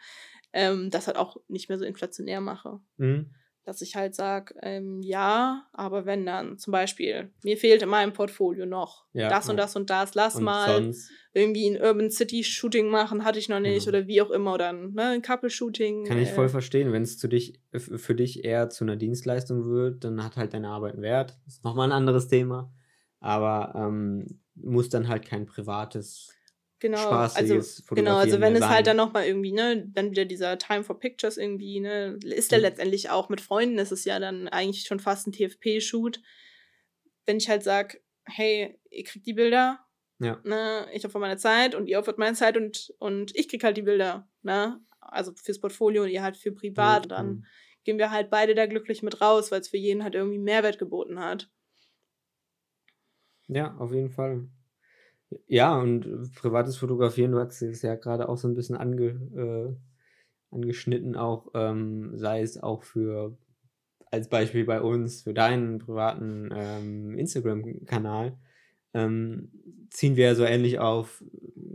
ähm, das halt auch nicht mehr so inflationär mache. Mhm dass ich halt sage, ähm, ja, aber wenn dann zum Beispiel, mir fehlt in meinem Portfolio noch ja, das und das und das, lass und mal irgendwie ein Urban City Shooting machen, hatte ich noch nicht genau. oder wie auch immer oder ein, ne, ein Couple Shooting. Kann ich voll äh, verstehen, wenn es dich, für dich eher zu einer Dienstleistung wird, dann hat halt deine Arbeit einen Wert. Das ist nochmal ein anderes Thema, aber ähm, muss dann halt kein privates genau, spaßiges also, Genau, also wenn es halt dann nochmal irgendwie, ne, dann wieder dieser Time for Pictures irgendwie, ne, ist ja mhm. letztendlich auch mit Freunden, ist es ja dann eigentlich schon fast ein TFP-Shoot. Wenn ich halt sage, hey, ihr kriegt die Bilder, ja. ne, ich opfer meine Zeit und ihr opfert meine Zeit und, und ich krieg halt die Bilder, ne, also fürs Portfolio und ihr halt für privat, mhm. dann gehen wir halt beide da glücklich mit raus, weil es für jeden halt irgendwie Mehrwert geboten hat. Ja, auf jeden Fall. Ja, und äh, privates Fotografieren, du hast es ja gerade auch so ein bisschen ange, äh, angeschnitten, auch ähm, sei es auch für, als Beispiel bei uns, für deinen privaten ähm, Instagram-Kanal, ähm, ziehen wir ja so ähnlich auf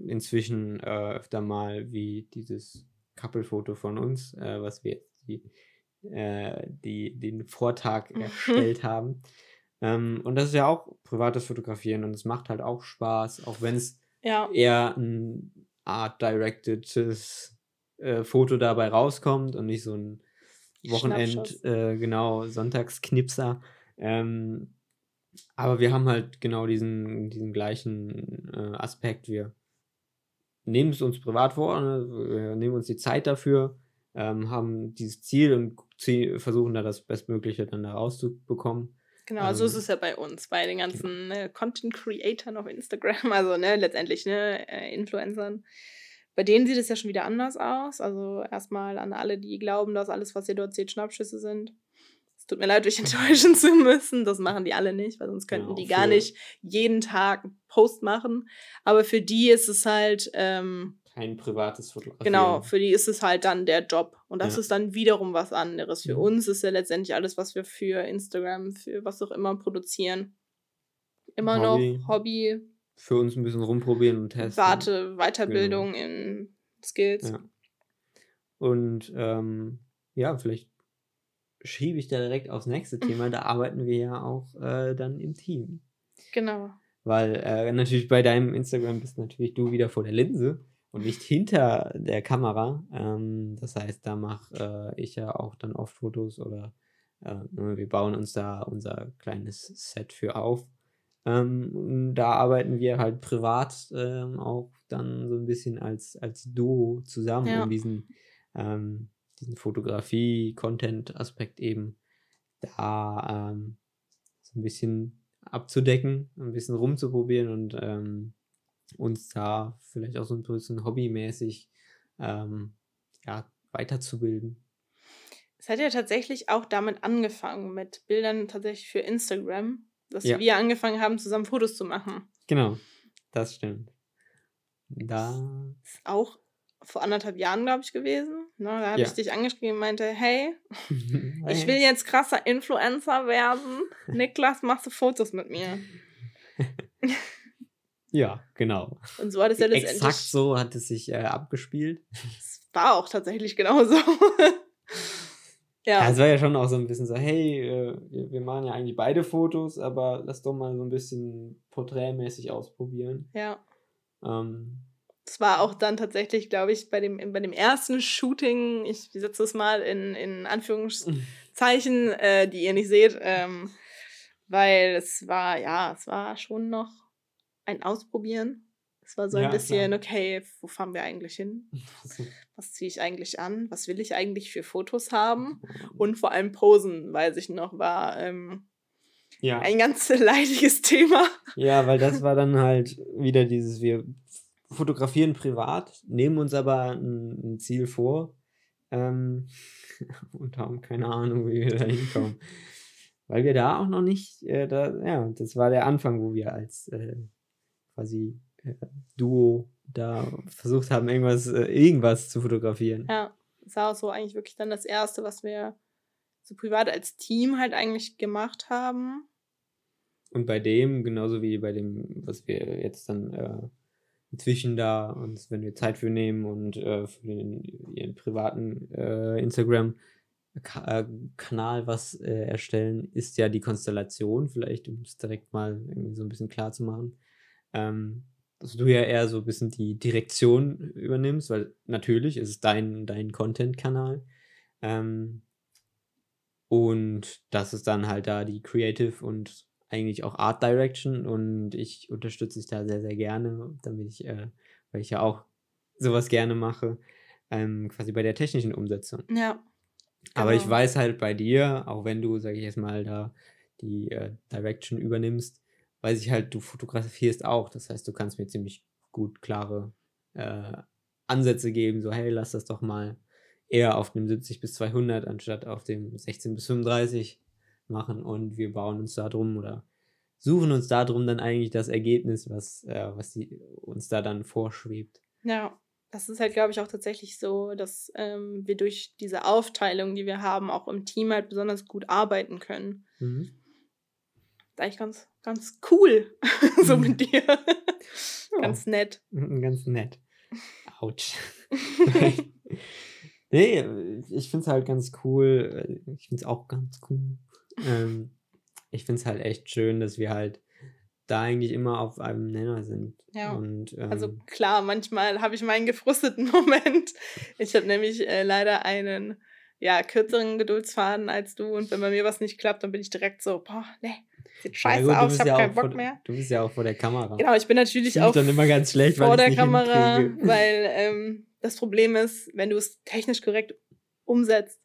inzwischen äh, öfter mal wie dieses Couple-Foto von uns, äh, was wir jetzt die, äh, die, den Vortag <laughs> erstellt haben. Ähm, und das ist ja auch privates Fotografieren und es macht halt auch Spaß, auch wenn es ja. eher ein art-directedes äh, Foto dabei rauskommt und nicht so ein Wochenend, äh, genau, Sonntagsknipser. Ähm, aber wir haben halt genau diesen, diesen gleichen äh, Aspekt. Wir nehmen es uns privat vor, ne? wir nehmen uns die Zeit dafür, ähm, haben dieses Ziel und versuchen da das Bestmögliche dann da rauszubekommen. Genau, so ist Ähm, es ja bei uns, bei den ganzen ne, Content Creatern auf Instagram, <laughs> also ne, letztendlich ne, äh, Influencern. Bei denen sieht es ja schon wieder anders aus. Also erstmal an alle, die glauben, dass alles, was ihr dort seht, Schnappschüsse sind. Es tut mir leid, euch <laughs> enttäuschen zu müssen. Das machen die alle nicht, weil sonst könnten Genau, die gar nicht jeden Tag einen Post machen. Aber für die ist es halt, ähm, Kein privates Fotografieren. Genau, für die ist es halt dann der Job. Und das Ja. ist dann wiederum was anderes. Für Mhm. uns ist ja letztendlich alles, was wir für Instagram, für was auch immer produzieren. Immer Hobby. noch Hobby, Für uns ein bisschen rumprobieren und testen. Warte, Weiterbildung in Skills. Ja. Und ähm, ja, vielleicht schiebe ich da direkt aufs nächste <laughs> Thema. Da arbeiten wir ja auch äh, dann im Team. Genau. Weil äh, natürlich bei deinem Instagram bist natürlich du wieder vor der Linse und nicht hinter der Kamera. Ähm, das heißt, da mache äh, ich ja auch dann oft Fotos oder äh, ne, wir bauen uns da unser kleines Set für auf. Ähm, da arbeiten wir halt privat ähm, auch dann so ein bisschen als, als Duo zusammen, Ja. um diesen, ähm, diesen Fotografie-Content-Aspekt eben da ähm, so ein bisschen abzudecken, ein bisschen rumzuprobieren und ähm, uns da vielleicht auch so ein bisschen hobbymäßig ähm, ja, weiterzubilden. Es hat ja tatsächlich auch damit angefangen, mit Bildern tatsächlich für Instagram, dass Ja. wir angefangen haben, zusammen Fotos zu machen. Genau, das stimmt. Da, Ist auch vor anderthalb Jahren, glaube ich, gewesen. Ne, da habe Ja. ich dich angeschrieben und meinte, hey, <laughs> ich will jetzt krasser Influencer werden. Niklas, machst du Fotos mit mir? <laughs> Ja, genau. Und so hat es ja letztendlich. Exakt so hat es sich äh, abgespielt. Es war auch tatsächlich genauso. <laughs> Ja. ja. es war ja schon auch so ein bisschen so, hey, äh, wir, machen ja eigentlich beide Fotos, aber lass doch mal so ein bisschen porträtmäßig ausprobieren. ja. Ähm, Es war auch dann tatsächlich, glaube ich, bei dem, bei dem ersten Shooting, ich setze es mal in, in Anführungszeichen, äh, die ihr nicht seht, ähm, weil es war, ja, es war schon noch ein Ausprobieren. Es war so ein Ja, bisschen, klar. okay, wo fahren wir eigentlich hin? <laughs> Was ziehe ich eigentlich an? Was will ich eigentlich für Fotos haben? <laughs> Und vor allem Posen, weiß ich noch, war ähm, ja. ein ganz <laughs> leidiges Thema. Ja, weil das war dann halt wieder dieses, wir fotografieren privat, nehmen uns aber ein, ein Ziel vor ähm, und haben keine Ahnung, wie wir da hinkommen. weil wir da auch noch nicht, äh, da, ja, das war der Anfang, wo wir als äh, quasi äh, Duo da versucht haben, irgendwas, äh, irgendwas zu fotografieren. Ja, das war auch so eigentlich wirklich dann das Erste, was wir so privat als Team halt eigentlich gemacht haben. Und bei dem, genauso wie bei dem, was wir jetzt dann äh, inzwischen da uns, wenn wir Zeit für nehmen und äh, für den, ihren privaten äh, Instagram-Kanal was äh, erstellen, ist ja die Konstellation, vielleicht um es direkt mal irgendwie so ein bisschen klar zu machen. Ähm, dass du ja eher so ein bisschen die Direktion übernimmst, weil natürlich ist es dein, dein Content-Kanal. Ähm, und das ist dann halt da die Creative und eigentlich auch Art Direction und ich unterstütze dich da sehr, sehr gerne, damit ich, äh, weil ich ja auch sowas gerne mache, ähm, quasi bei der technischen Umsetzung. Ja. Aber ich genau. weiß halt bei dir, auch wenn du, sage ich jetzt mal, da die äh, Direction übernimmst, weiß ich halt, du fotografierst auch. Das heißt, du kannst mir ziemlich gut klare äh, Ansätze geben, so hey, lass das doch mal eher auf dem 70 bis 200 anstatt auf dem 16 bis 35 machen und wir bauen uns da drum oder suchen uns da drum dann eigentlich das Ergebnis, was, äh, was die, uns da dann vorschwebt. Ja, das ist halt, glaube ich, auch tatsächlich so, dass ähm, wir durch diese Aufteilung, die wir haben, auch im Team halt besonders gut arbeiten können. Mhm. Eigentlich ganz, ganz cool, <laughs> so Mhm. mit dir. Ja. Ganz nett. Ganz nett. Autsch. <laughs> <laughs> nee, ich finde es halt ganz cool. Ich finde es auch ganz cool. Ähm, ich finde es halt echt schön, dass wir halt da eigentlich immer auf einem Nenner sind. Ja. Und, ähm, Also klar, manchmal habe ich meinen gefrusteten Moment. Ich habe nämlich äh, leider einen ja, kürzeren Geduldsfaden als du und wenn bei mir was nicht klappt, dann bin ich direkt so, boah, nee, sieht scheiße gut, aus, ich habe ja keinen Bock vor, mehr. Du bist ja auch vor der Kamera. Genau, ich bin natürlich mich auch dann immer ganz schlecht, vor der Kamera, hinkriege. <laughs> weil ähm, das Problem ist, wenn du es technisch korrekt umsetzt,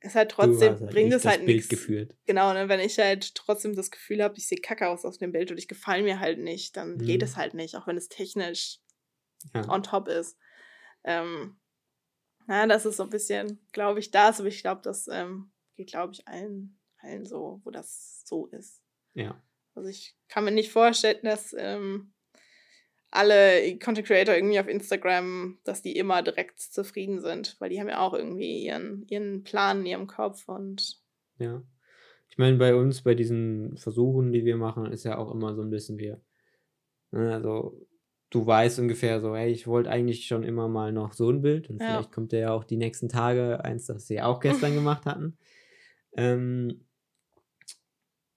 ist halt trotzdem, halt bringt es halt nichts. Genau, ne, wenn ich halt trotzdem das Gefühl habe, ich sehe kacke aus auf dem Bild und ich gefalle mir halt nicht, dann geht Mhm. es halt nicht, auch wenn es technisch Ja. on top ist. Ähm, na, das ist so ein bisschen, glaube ich, das, aber ich glaube, das ähm, geht, glaube ich, allen, allen so, wo das so ist. ja. Also ich kann mir nicht vorstellen, dass ähm, alle Content Creator irgendwie auf Instagram, dass die immer direkt zufrieden sind, weil die haben ja auch irgendwie ihren, ihren Plan in ihrem Kopf und Ja. Ich meine, bei uns, bei diesen Versuchen, die wir machen, ist ja auch immer so ein bisschen wir. Ne, also, du weißt ungefähr so, hey, ich wollte eigentlich schon immer mal noch so ein Bild und Ja. vielleicht kommt ja auch die nächsten Tage eins, das sie auch gestern <laughs> gemacht hatten. Ähm,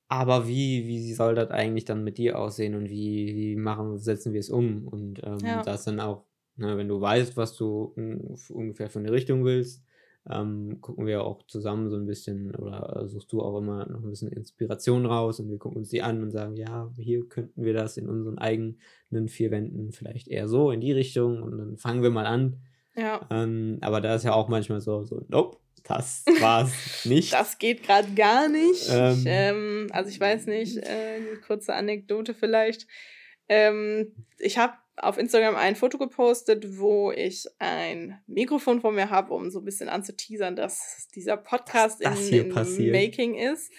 aber wie, wie soll das eigentlich dann mit dir aussehen und wie, wie machen, setzen wir es um? Und ähm, Ja. das dann auch, ne, wenn du weißt, was du un- ungefähr für eine Richtung willst, ähm, gucken wir auch zusammen so ein bisschen oder äh, suchst du auch immer noch ein bisschen Inspiration raus und wir gucken uns die an und sagen, ja, hier könnten wir das in unseren eigenen vier Wänden vielleicht eher so in die Richtung und dann fangen wir mal an. ja, Ähm, aber da ist ja auch manchmal so, so, nope, das war's <laughs> nicht. das geht gerade gar nicht. Ähm. ich, ähm, also ich weiß nicht, äh, eine kurze Anekdote vielleicht. Ähm, ich habe auf Instagram ein Foto gepostet, wo ich ein Mikrofon vor mir habe, um so ein bisschen anzuteasern, dass dieser Podcast das in, in. Making ist.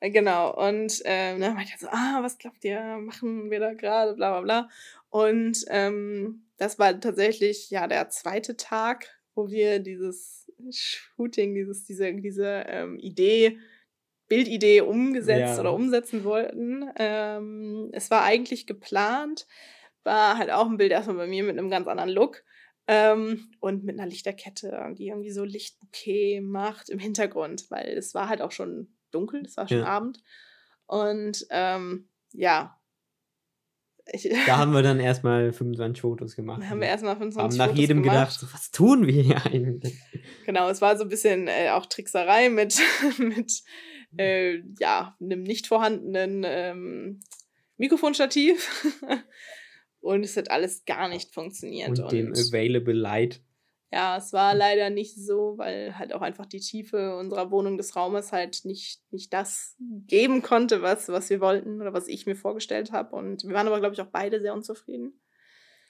Äh, Genau, und ähm, dann meinte er so, ah, was glaubt ihr, machen wir da gerade, bla bla bla. Und ähm, das war tatsächlich ja der zweite Tag, wo wir dieses Shooting, dieses, diese, diese ähm, Idee, Bildidee umgesetzt Ja. oder umsetzen wollten. Ähm, es war eigentlich geplant, war halt auch ein Bild erstmal bei mir mit einem ganz anderen Look. Ähm, und mit einer Lichterkette, die irgendwie so Lichtbouquet macht im Hintergrund, weil es war halt auch schon dunkel, es war schon Ja. Abend. Und ähm, ja. Ich, <laughs> Da haben wir dann erstmal 25 Fotos gemacht. haben wir erstmal haben 25 nach Fotos jedem gemacht. gedacht, so, was tun wir hier eigentlich? Genau, es war so ein bisschen äh, auch Trickserei mit, <laughs> mit äh, ja, einem nicht vorhandenen ähm, Mikrofonstativ. <laughs> und es hat alles gar nicht funktioniert. Und dem Available Light. ja, es war leider nicht so, weil halt auch einfach die Tiefe unserer Wohnung des Raumes halt nicht, nicht das geben konnte, was, was wir wollten oder was ich mir vorgestellt habe. Und wir waren aber, glaube ich, auch beide sehr unzufrieden.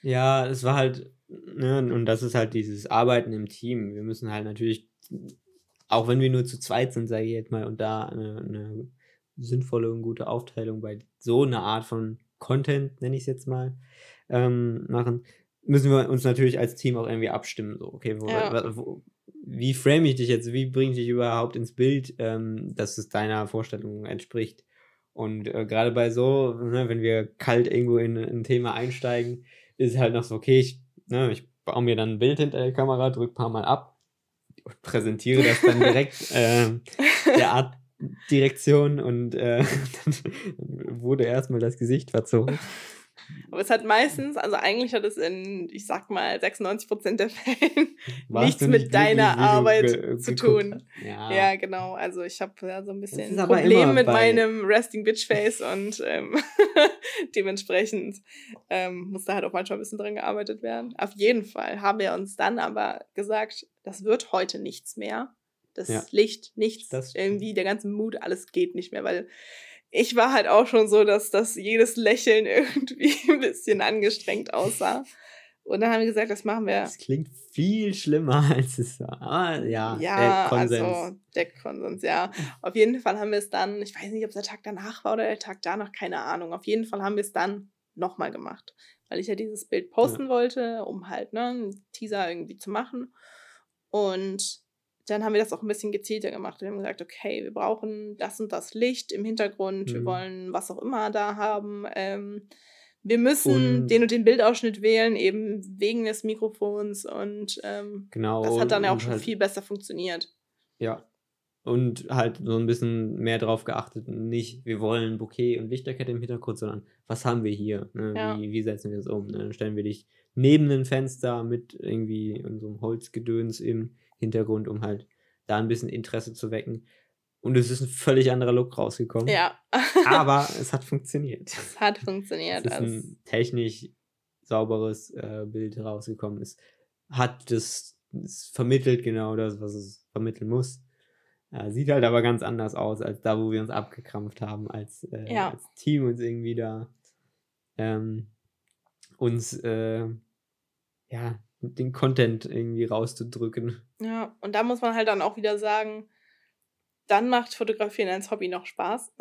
Ja, es war halt, ne, und das ist halt dieses Arbeiten im Team. Wir müssen halt natürlich, auch wenn wir nur zu zweit sind, sage ich jetzt mal, und da eine, eine sinnvolle und gute Aufteilung bei so einer Art von Content, nenne ich es jetzt mal, ähm, machen, müssen wir uns natürlich als Team auch irgendwie abstimmen. So, okay, wo, Ja. wo, wie frame ich dich jetzt? Wie bringe ich dich überhaupt ins Bild, ähm, dass es deiner Vorstellung entspricht? Und äh, gerade bei so, ne, wenn wir kalt irgendwo in in ein Thema einsteigen, ist halt noch so, okay, ich, ne, ich baue mir dann ein Bild hinter der Kamera, drücke ein paar Mal ab und präsentiere das dann direkt <laughs> äh, der Art Direktion und äh, <laughs> dann wurde erstmal das Gesicht verzogen. Aber es hat meistens, also eigentlich hat es in, ich sag mal, 96% der Fällen <laughs> Warst nichts mit deiner Arbeit zu tun. Ja. Ja, genau. Also ich habe ja so ein bisschen ein Problem mit meinem Resting Bitch Face und ähm, <laughs> dementsprechend ähm, muss da halt auch manchmal ein bisschen dran gearbeitet werden. Auf jeden Fall haben wir uns dann aber gesagt, das wird heute nichts mehr. Das Ja. Licht, nichts, Das irgendwie der ganze Mut, alles geht nicht mehr, weil ich war halt auch schon so, dass das jedes Lächeln <laughs> irgendwie ein bisschen angestrengt aussah. Und dann haben wir gesagt, das machen wir Das klingt viel schlimmer, <laughs> als es war. Aber ja, ja, der Konsens. also der Konsens, ja. Auf jeden Fall haben wir es dann, ich weiß nicht, ob es der Tag danach war oder der Tag danach, keine Ahnung. Auf jeden Fall haben wir es dann nochmal gemacht, weil ich ja dieses Bild posten wollte, um halt ne, einen Teaser irgendwie zu machen. Und dann haben wir das auch ein bisschen gezielter gemacht. Wir haben gesagt, okay, wir brauchen das und das Licht im Hintergrund, wir Mhm. wollen was auch immer da haben. Ähm, wir müssen Und- den und den Bildausschnitt wählen, eben wegen des Mikrofons und ähm, genau. das hat dann ja auch schon halt- viel besser funktioniert. Ja. und halt so ein bisschen mehr drauf geachtet, nicht, wir wollen Bouquet und Lichterkette im Hintergrund, sondern was haben wir hier? Ne? Ja. Wie, wie setzen wir das um? Ne? Dann stellen wir dich neben ein Fenster mit irgendwie in so einem Holzgedöns im Hintergrund, um halt da ein bisschen Interesse zu wecken. Und es ist ein völlig anderer Look rausgekommen. Ja. <laughs> Aber es hat funktioniert. es hat funktioniert. Es ist Also, ein technisch sauberes äh, Bild rausgekommen. Es hat das, es vermittelt genau das, was es vermitteln muss. Äh, sieht halt aber ganz anders aus als da, wo wir uns abgekrampft haben, als, äh, Ja. als Team uns irgendwie da ähm, uns äh, ja den Content irgendwie rauszudrücken. ja, und da muss man halt dann auch wieder sagen, dann macht Fotografieren als Hobby noch Spaß.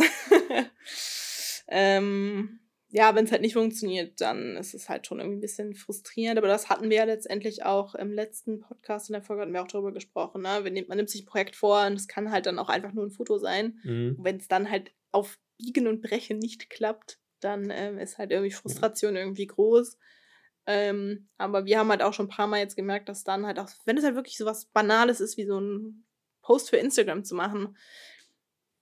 <laughs> ähm, ja, wenn es halt nicht funktioniert, dann ist es halt schon irgendwie ein bisschen frustrierend. Aber das hatten wir ja letztendlich auch im letzten Podcast in der Folge hatten wir auch darüber gesprochen. Ne? Wir nehmen, man nimmt sich ein Projekt vor und es kann halt dann auch einfach nur ein Foto sein. Mhm. wenn es dann halt auf Biegen und Brechen nicht klappt, dann ähm, ist halt irgendwie Frustration irgendwie groß. Ähm, aber wir haben halt auch schon ein paar Mal jetzt gemerkt, dass dann halt auch, wenn es halt wirklich so was Banales ist, wie so ein Post für Instagram zu machen,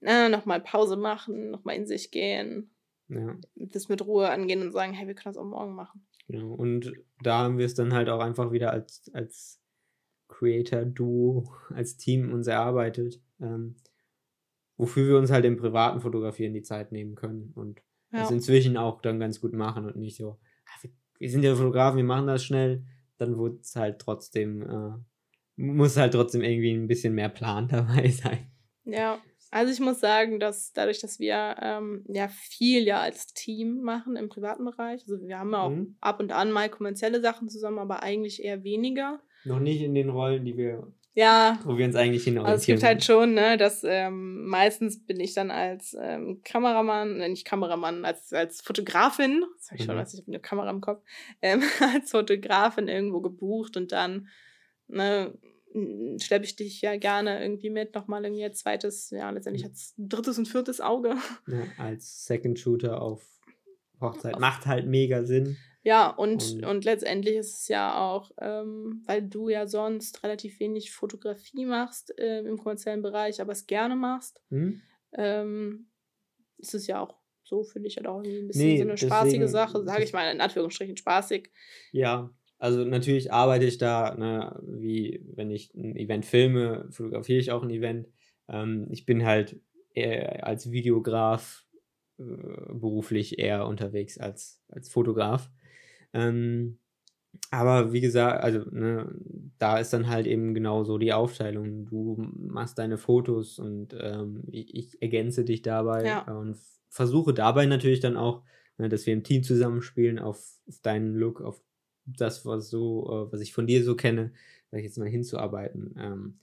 äh, nochmal Pause machen, nochmal in sich gehen, Ja. das mit Ruhe angehen und sagen, hey, wir können das auch morgen machen. Genau. Und da haben wir es dann halt auch einfach wieder als, als Creator-Duo, als Team uns erarbeitet, ähm, wofür wir uns halt im privaten Fotografieren die Zeit nehmen können und Ja. das inzwischen auch dann ganz gut machen und nicht so, "Ah, wir, sind ja Fotografen, wir machen das schnell, dann wird es halt trotzdem, äh, muss halt trotzdem irgendwie ein bisschen mehr Plan <laughs> dabei sein. Ja, also ich muss sagen, dass dadurch, dass wir ähm, ja viel ja als Team machen im privaten Bereich, also wir haben ja auch Mhm. ab und an mal kommerzielle Sachen zusammen, aber eigentlich eher weniger. Noch nicht in den Rollen, die wir, Ja, wo wir uns eigentlich hin also es gibt halt schon, ne, dass ähm, meistens bin ich dann als ähm, Kameramann, äh, nicht Kameramann, als, als Fotografin, das habe ich schon, Mhm. was ich habe eine Kamera im Kopf, ähm, <laughs> als Fotografin irgendwo gebucht und dann ne, schleppe ich dich ja gerne irgendwie mit, nochmal irgendwie als zweites, ja, letztendlich Mhm. als drittes und viertes Auge. ja, als Second Shooter auf Hochzeit. Macht halt mega Sinn. Ja, und, Und- und letztendlich ist es ja auch, ähm, weil du ja sonst relativ wenig Fotografie machst äh, im kommerziellen Bereich, aber es gerne machst, Hm? ähm, ist es ja auch so, finde ich, halt auch irgendwie ein bisschen Nee, so eine spaßige deswegen- Sache, sage ich mal in Anführungsstrichen spaßig. Ja, also natürlich arbeite ich da, ne, wie wenn ich ein Event filme, fotografiere ich auch ein Event. Ähm, ich bin halt eher als Videograf äh, beruflich eher unterwegs als, als Fotograf. Ähm, aber wie gesagt, also ne, da ist dann halt eben genau so die Aufteilung. Du machst deine Fotos und ähm, ich, ich ergänze dich dabei Ja. und versuche dabei natürlich dann auch, ne, dass wir im Team zusammenspielen auf, auf deinen Look, auf das, was so, äh, was ich von dir so kenne, sag ich jetzt mal hinzuarbeiten. Ähm,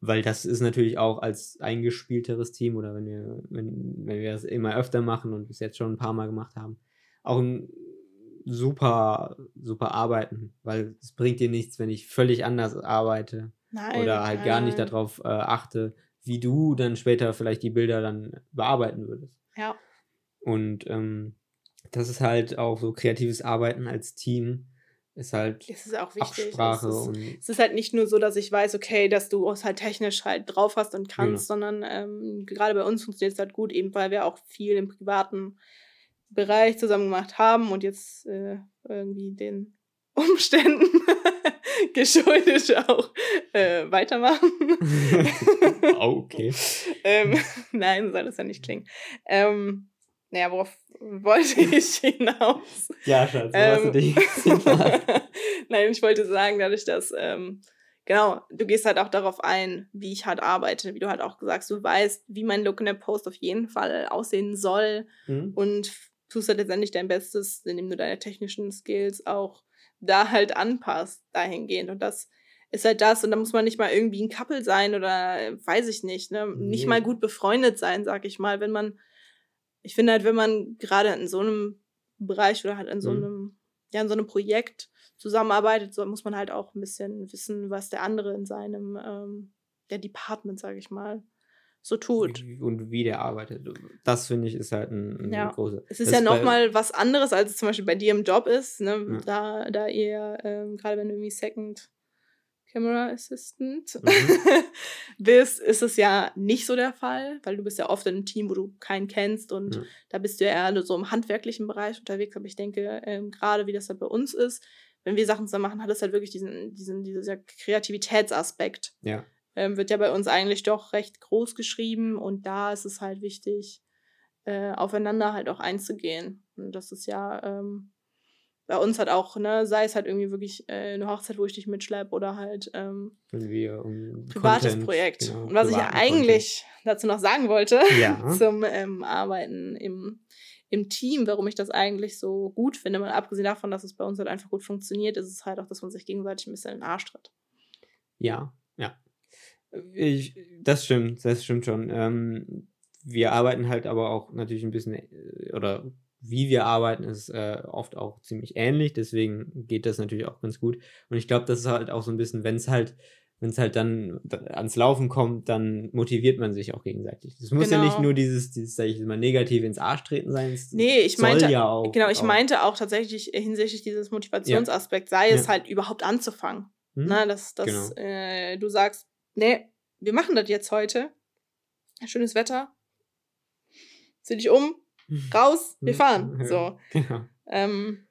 weil das ist natürlich auch als eingespielteres Team oder wenn wir, wenn, wenn wir das immer öfter machen und bis jetzt schon ein paar Mal gemacht haben, auch ein super, super Arbeiten, weil es bringt dir nichts, wenn ich völlig anders arbeite Nein. oder halt gar nicht nein. darauf äh, achte, wie du dann später vielleicht die Bilder dann bearbeiten würdest. Ja, Und ähm, das ist halt auch so kreatives Arbeiten als Team, ist halt es ist auch wichtig. Absprache es ist, und es ist halt nicht nur so, dass ich weiß, okay, dass du es halt technisch halt drauf hast und kannst, Genau. sondern ähm, gerade bei uns funktioniert es halt gut, eben weil wir auch viel im privaten Bereich zusammen gemacht haben und jetzt äh, irgendwie den <laughs> Umständen <laughs> geschuldet auch äh, weitermachen. <laughs> okay. ähm, nein, soll das ja nicht klingen. Ähm, naja, worauf wollte ich hinaus? Ja, Schatz, wo hast du Ähm, dich? Nein, ich wollte sagen, dadurch, dass, ähm, genau, du gehst halt auch darauf ein, wie ich halt arbeite, wie du halt auch gesagt hast, du weißt, wie mein Look in der Post auf jeden Fall aussehen soll Hm? und tust halt letztendlich dein Bestes, indem du deine technischen Skills auch da halt anpasst, dahingehend. Und das ist halt das, und da muss man nicht mal irgendwie ein Couple sein oder äh, weiß ich nicht, ne? Nicht Nee. mal gut befreundet sein, sag ich mal, wenn man, ich finde halt, wenn man gerade in so einem Bereich oder halt in so Mhm. einem, ja, in so einem Projekt zusammenarbeitet, so muss man halt auch ein bisschen wissen, was der andere in seinem, ähm, der Department, sag ich mal, so tut. Und wie der arbeitet. Das finde ich ist halt ein, ein Ja. großer. Es ist das ja nochmal was anderes, als es zum Beispiel bei dir im Job ist, ne? Ja. Da, da ihr, ähm, gerade wenn du irgendwie Second, Camera Assistant mhm. <laughs> bist, ist es ja nicht so der Fall, weil du bist ja oft in einem Team, wo du keinen kennst und mhm. da bist du ja eher so im handwerklichen Bereich unterwegs. Aber ich denke, ähm, gerade wie das halt bei uns ist, wenn wir Sachen zusammen machen, hat es halt wirklich diesen, diesen, dieser Kreativitätsaspekt. Ja. Ähm, wird ja bei uns eigentlich doch recht groß geschrieben und da ist es halt wichtig, äh, aufeinander halt auch einzugehen. Und das ist ja ähm, bei uns halt auch, ne, sei es halt irgendwie wirklich äh, eine Hochzeit, wo ich dich mitschleppe oder halt ähm, wir um privates Content, Projekt. Genau, und was ich ja eigentlich Content. dazu noch sagen wollte, ja. <laughs> zum ähm, Arbeiten im, im Team, warum ich das eigentlich so gut finde, mal abgesehen davon, dass es bei uns halt einfach gut funktioniert, ist es halt auch, dass man sich gegenseitig ein bisschen in den Arsch tritt. Ja, ja. Ich, das stimmt, das stimmt schon. Ähm, wir arbeiten halt aber auch natürlich ein bisschen, äh, oder wie wir arbeiten, ist äh, oft auch ziemlich ähnlich. Deswegen geht das natürlich auch ganz gut. Und ich glaube, das ist halt auch so ein bisschen, wenn es halt, wenn es halt dann ans Laufen kommt, dann motiviert man sich auch gegenseitig. Es muss genau. ja nicht genau. nur dieses, dieses, sag ich mal, negativ ins Arsch treten sein. Es nee, ich meinte, ja auch, genau, ich auch. meinte auch tatsächlich hinsichtlich dieses Motivationsaspekt, ja. sei es ja. halt überhaupt anzufangen. Hm? Na, dass, dass genau. äh, du sagst, nee, wir machen das jetzt heute. Schönes Wetter. Zieh dich um, raus, wir fahren. So. Ja. Ähm,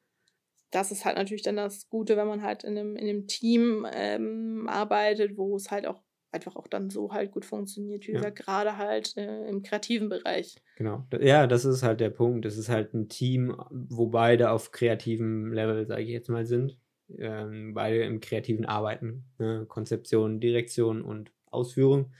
das ist halt natürlich dann das Gute, wenn man halt in einem, in einem Team ähm, arbeitet, wo es halt auch einfach auch dann so halt gut funktioniert, wie gesagt, gerade halt äh, im kreativen Bereich. Genau. Ja, das ist halt der Punkt. Es ist halt ein Team, wo beide auf kreativem Level, sage ich jetzt mal, sind. Ähm, beide im kreativen Arbeiten. Ne? Konzeption, Direktion und Ausführung.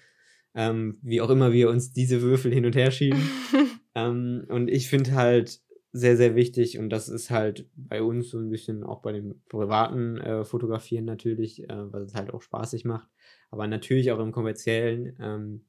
Ähm, wie auch immer wir uns diese Würfel hin und her schieben. <laughs> Ähm, und ich finde halt sehr, sehr wichtig, und das ist halt bei uns so ein bisschen auch bei dem privaten äh, Fotografieren natürlich, äh, was es halt auch spaßig macht, aber natürlich auch im kommerziellen, ähm,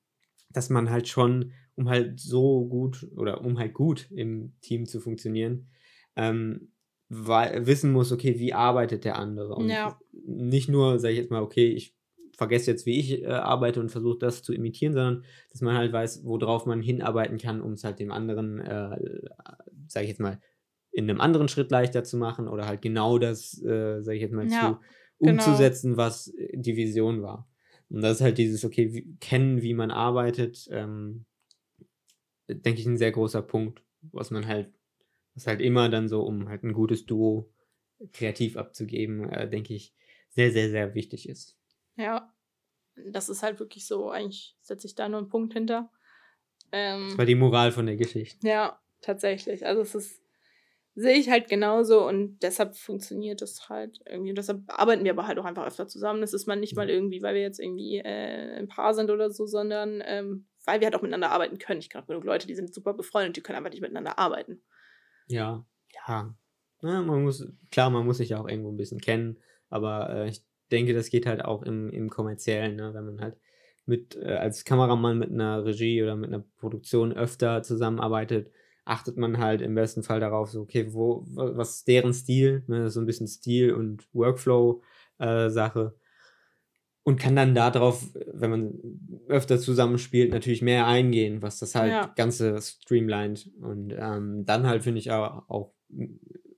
dass man halt schon, um halt so gut oder um halt gut im Team zu funktionieren, ähm, wissen muss, okay, wie arbeitet der andere? Und ja. nicht nur, sage ich jetzt mal, okay, ich vergesse jetzt, wie ich äh, arbeite und versuche das zu imitieren, sondern dass man halt weiß, worauf man hinarbeiten kann, um es halt dem anderen, äh, sage ich jetzt mal, in einem anderen Schritt leichter zu machen oder halt genau das, äh, sage ich jetzt mal, ja, zu genau. umzusetzen, genau. was die Vision war. Und das ist halt dieses, okay, wie, kennen, wie man arbeitet, ähm, denke ich, ein sehr großer Punkt, was man halt, was halt immer dann so, um halt ein gutes Duo kreativ abzugeben, äh, denke ich, sehr, sehr, sehr wichtig ist. Ja, das ist halt wirklich so, eigentlich setze ich da nur einen Punkt hinter. Ähm, das war die Moral von der Geschichte. Ja, tatsächlich. Also es ist, sehe ich halt genauso und deshalb funktioniert das halt irgendwie. Und deshalb arbeiten wir aber halt auch einfach öfter zusammen. Das ist man nicht mal mhm. irgendwie, weil wir jetzt irgendwie äh, ein Paar sind oder so, sondern ähm, weil wir halt auch miteinander arbeiten können. Ich kenne genug Leute, die sind super befreundet, die können einfach nicht miteinander arbeiten. Ja, ja. ja man muss, klar, man muss sich ja auch irgendwo ein bisschen kennen, aber äh, ich denke, das geht halt auch im, im kommerziellen, ne? wenn man halt mit äh, als Kameramann mit einer Regie oder mit einer Produktion öfter zusammenarbeitet, achtet man halt im besten Fall darauf, so, okay, wo, was ist deren Stil, ne? so ein bisschen Stil und Workflow-Sache. Äh, und kann dann darauf, wenn man öfter zusammenspielt, natürlich mehr eingehen, was das halt ja. Ganze streamlined. Und ähm, dann halt finde ich auch, auch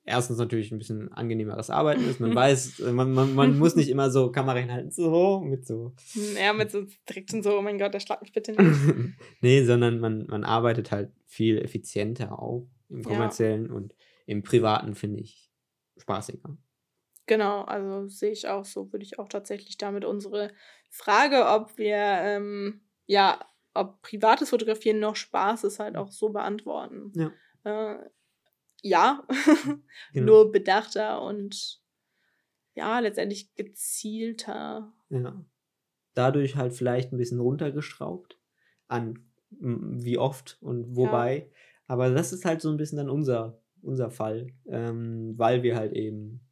erstens natürlich ein bisschen angenehmeres Arbeiten ist. Man <laughs> weiß, man, man, man muss nicht <laughs> immer so Kamera hinhalten, so mit so. Ja, mit so direkt schon so, oh mein Gott, der schlag mich bitte <laughs> nicht. nee, sondern man, man arbeitet halt viel effizienter auch im kommerziellen ja. und im privaten finde ich spaßiger. Genau, also sehe ich auch so, würde ich auch tatsächlich damit unsere Frage, ob wir, ähm, ja, ob privates Fotografieren noch Spaß ist, halt auch so beantworten. Ja. Äh, ja, <laughs> genau. nur bedachter und ja, letztendlich gezielter. Ja. Dadurch halt vielleicht ein bisschen runtergeschraubt an wie oft und wobei. Ja. Aber das ist halt so ein bisschen dann unser, unser Fall, ähm, weil wir halt eben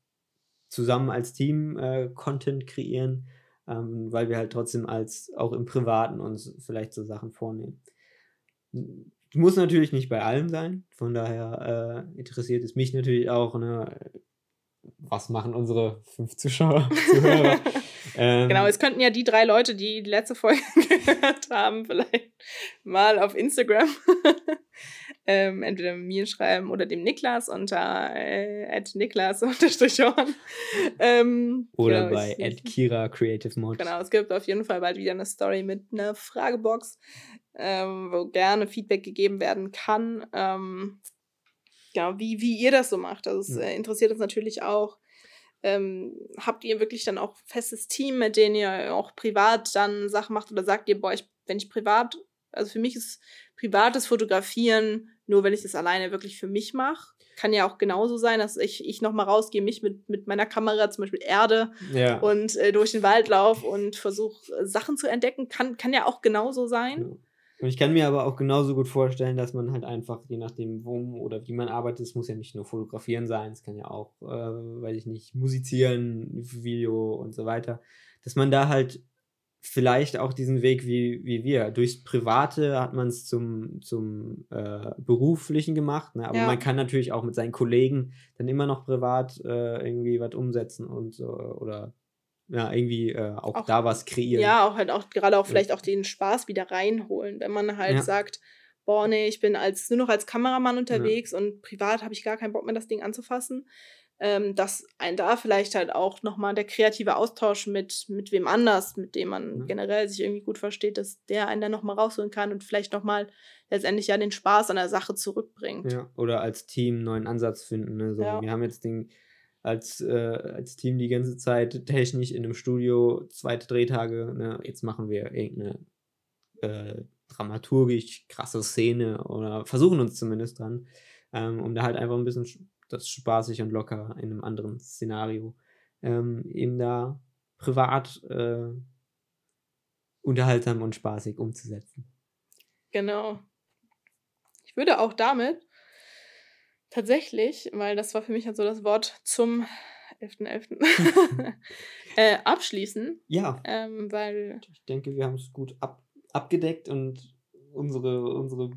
zusammen als Team äh, Content kreieren, ähm, weil wir halt trotzdem als auch im Privaten uns vielleicht so Sachen vornehmen. Muss natürlich nicht bei allem sein. Von daher äh, interessiert es mich natürlich auch, ne, was machen unsere fünf Zuschauer, Zuhörer. <laughs> ähm, genau, es könnten ja die drei Leute, die die letzte Folge <laughs> gehört haben, vielleicht mal auf Instagram <laughs> ähm, entweder mir schreiben oder dem Niklas unter äh, Niklas ähm, oder genau, bei ich, Kira Creative Mode. Genau, es gibt auf jeden Fall bald wieder eine Story mit einer Fragebox, ähm, wo gerne Feedback gegeben werden kann. Ähm, ja, wie, wie ihr das so macht. Also es äh, interessiert uns natürlich auch. Ähm, habt ihr wirklich dann auch festes Team, mit dem ihr auch privat dann Sachen macht oder sagt ihr, boah, ich, wenn ich privat, also für mich ist privates Fotografieren nur, wenn ich das alleine wirklich für mich mache. Kann ja auch genauso sein, dass ich, ich nochmal rausgehe, mich mit, mit meiner Kamera zum Beispiel erde ja. und äh, durch den Wald laufe und versuche äh, Sachen zu entdecken. Kann, kann ja auch genauso sein. Und ich kann mir aber auch genauso gut vorstellen, dass man halt einfach, je nachdem, wo oder wie man arbeitet, es muss ja nicht nur fotografieren sein, es kann ja auch, äh, weiß ich nicht, musizieren, Video und so weiter, dass man da halt vielleicht auch diesen Weg wie, wie wir. Durchs Private hat man es zum, zum äh, Beruflichen gemacht, ne? aber ja. man kann natürlich auch mit seinen Kollegen dann immer noch privat äh, irgendwie was umsetzen und so oder ja, irgendwie äh, auch, auch, da was kreieren. Ja, auch halt auch gerade auch vielleicht auch den Spaß wieder reinholen, wenn man halt ja. sagt, boah, nee, ich bin als nur noch als Kameramann unterwegs ja. und privat habe ich gar keinen Bock mehr, das Ding anzufassen. Ähm, dass ein da vielleicht halt auch nochmal der kreative Austausch mit, mit wem anders, mit dem man ja. generell sich irgendwie gut versteht, dass der einen dann nochmal rausholen kann und vielleicht nochmal letztendlich ja den Spaß an der Sache zurückbringt. Ja, oder als Team einen neuen Ansatz finden. Ne? So. Wir haben jetzt den als, äh, als Team die ganze Zeit technisch in einem Studio, zweite Drehtage, ne, jetzt machen wir irgendeine äh, dramaturgisch krasse Szene oder versuchen uns zumindest dran, ähm, um da halt einfach ein bisschen das spaßig und locker in einem anderen Szenario ähm, eben da privat äh, unterhaltsam und spaßig umzusetzen. Genau. Ich würde auch damit tatsächlich, weil das war für mich halt so das Wort zum 11.11. .11. <laughs> <laughs> äh, abschließen. Ja. Ähm, weil. Ich denke, wir haben es gut ab, abgedeckt und unsere, unsere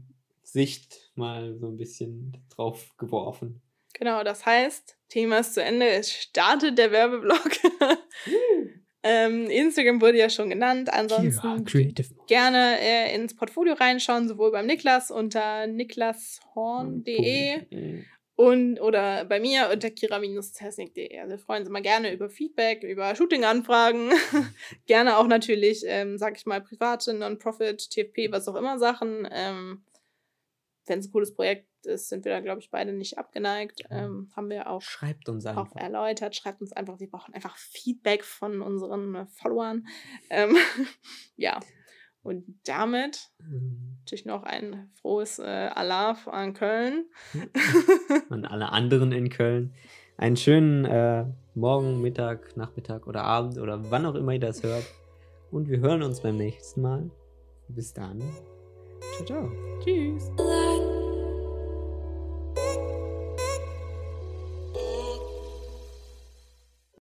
Sicht mal so ein bisschen drauf geworfen. Genau, das heißt, Thema ist zu Ende. Es startet der Werbeblock. Ähm, Instagram wurde ja schon genannt. Ansonsten gerne äh, ins Portfolio reinschauen, sowohl beim Niklas unter niklashorn.de und oder bei mir unter kira-technik.de. Also wir freuen uns immer gerne über Feedback, über Shooting-Anfragen. <laughs> gerne auch natürlich, ähm, sag ich mal, private, Non-Profit, TFP, was auch immer Sachen. Ähm, Wenn es ein cooles Projekt ist, sind wir da, glaube ich, beide nicht abgeneigt. Ähm, haben wir auch, Schreibt uns einfach. auch erläutert. Schreibt uns einfach, wir brauchen einfach Feedback von unseren äh, Followern. Ähm, <laughs> ja. Und damit mhm. natürlich noch ein frohes äh, Alarv an Köln. <laughs> An alle anderen in Köln. Einen schönen äh, Morgen, Mittag, Nachmittag oder Abend oder wann auch immer ihr das hört. Und wir hören uns beim nächsten Mal. Bis dann. Ciao, ciao. Tschüss.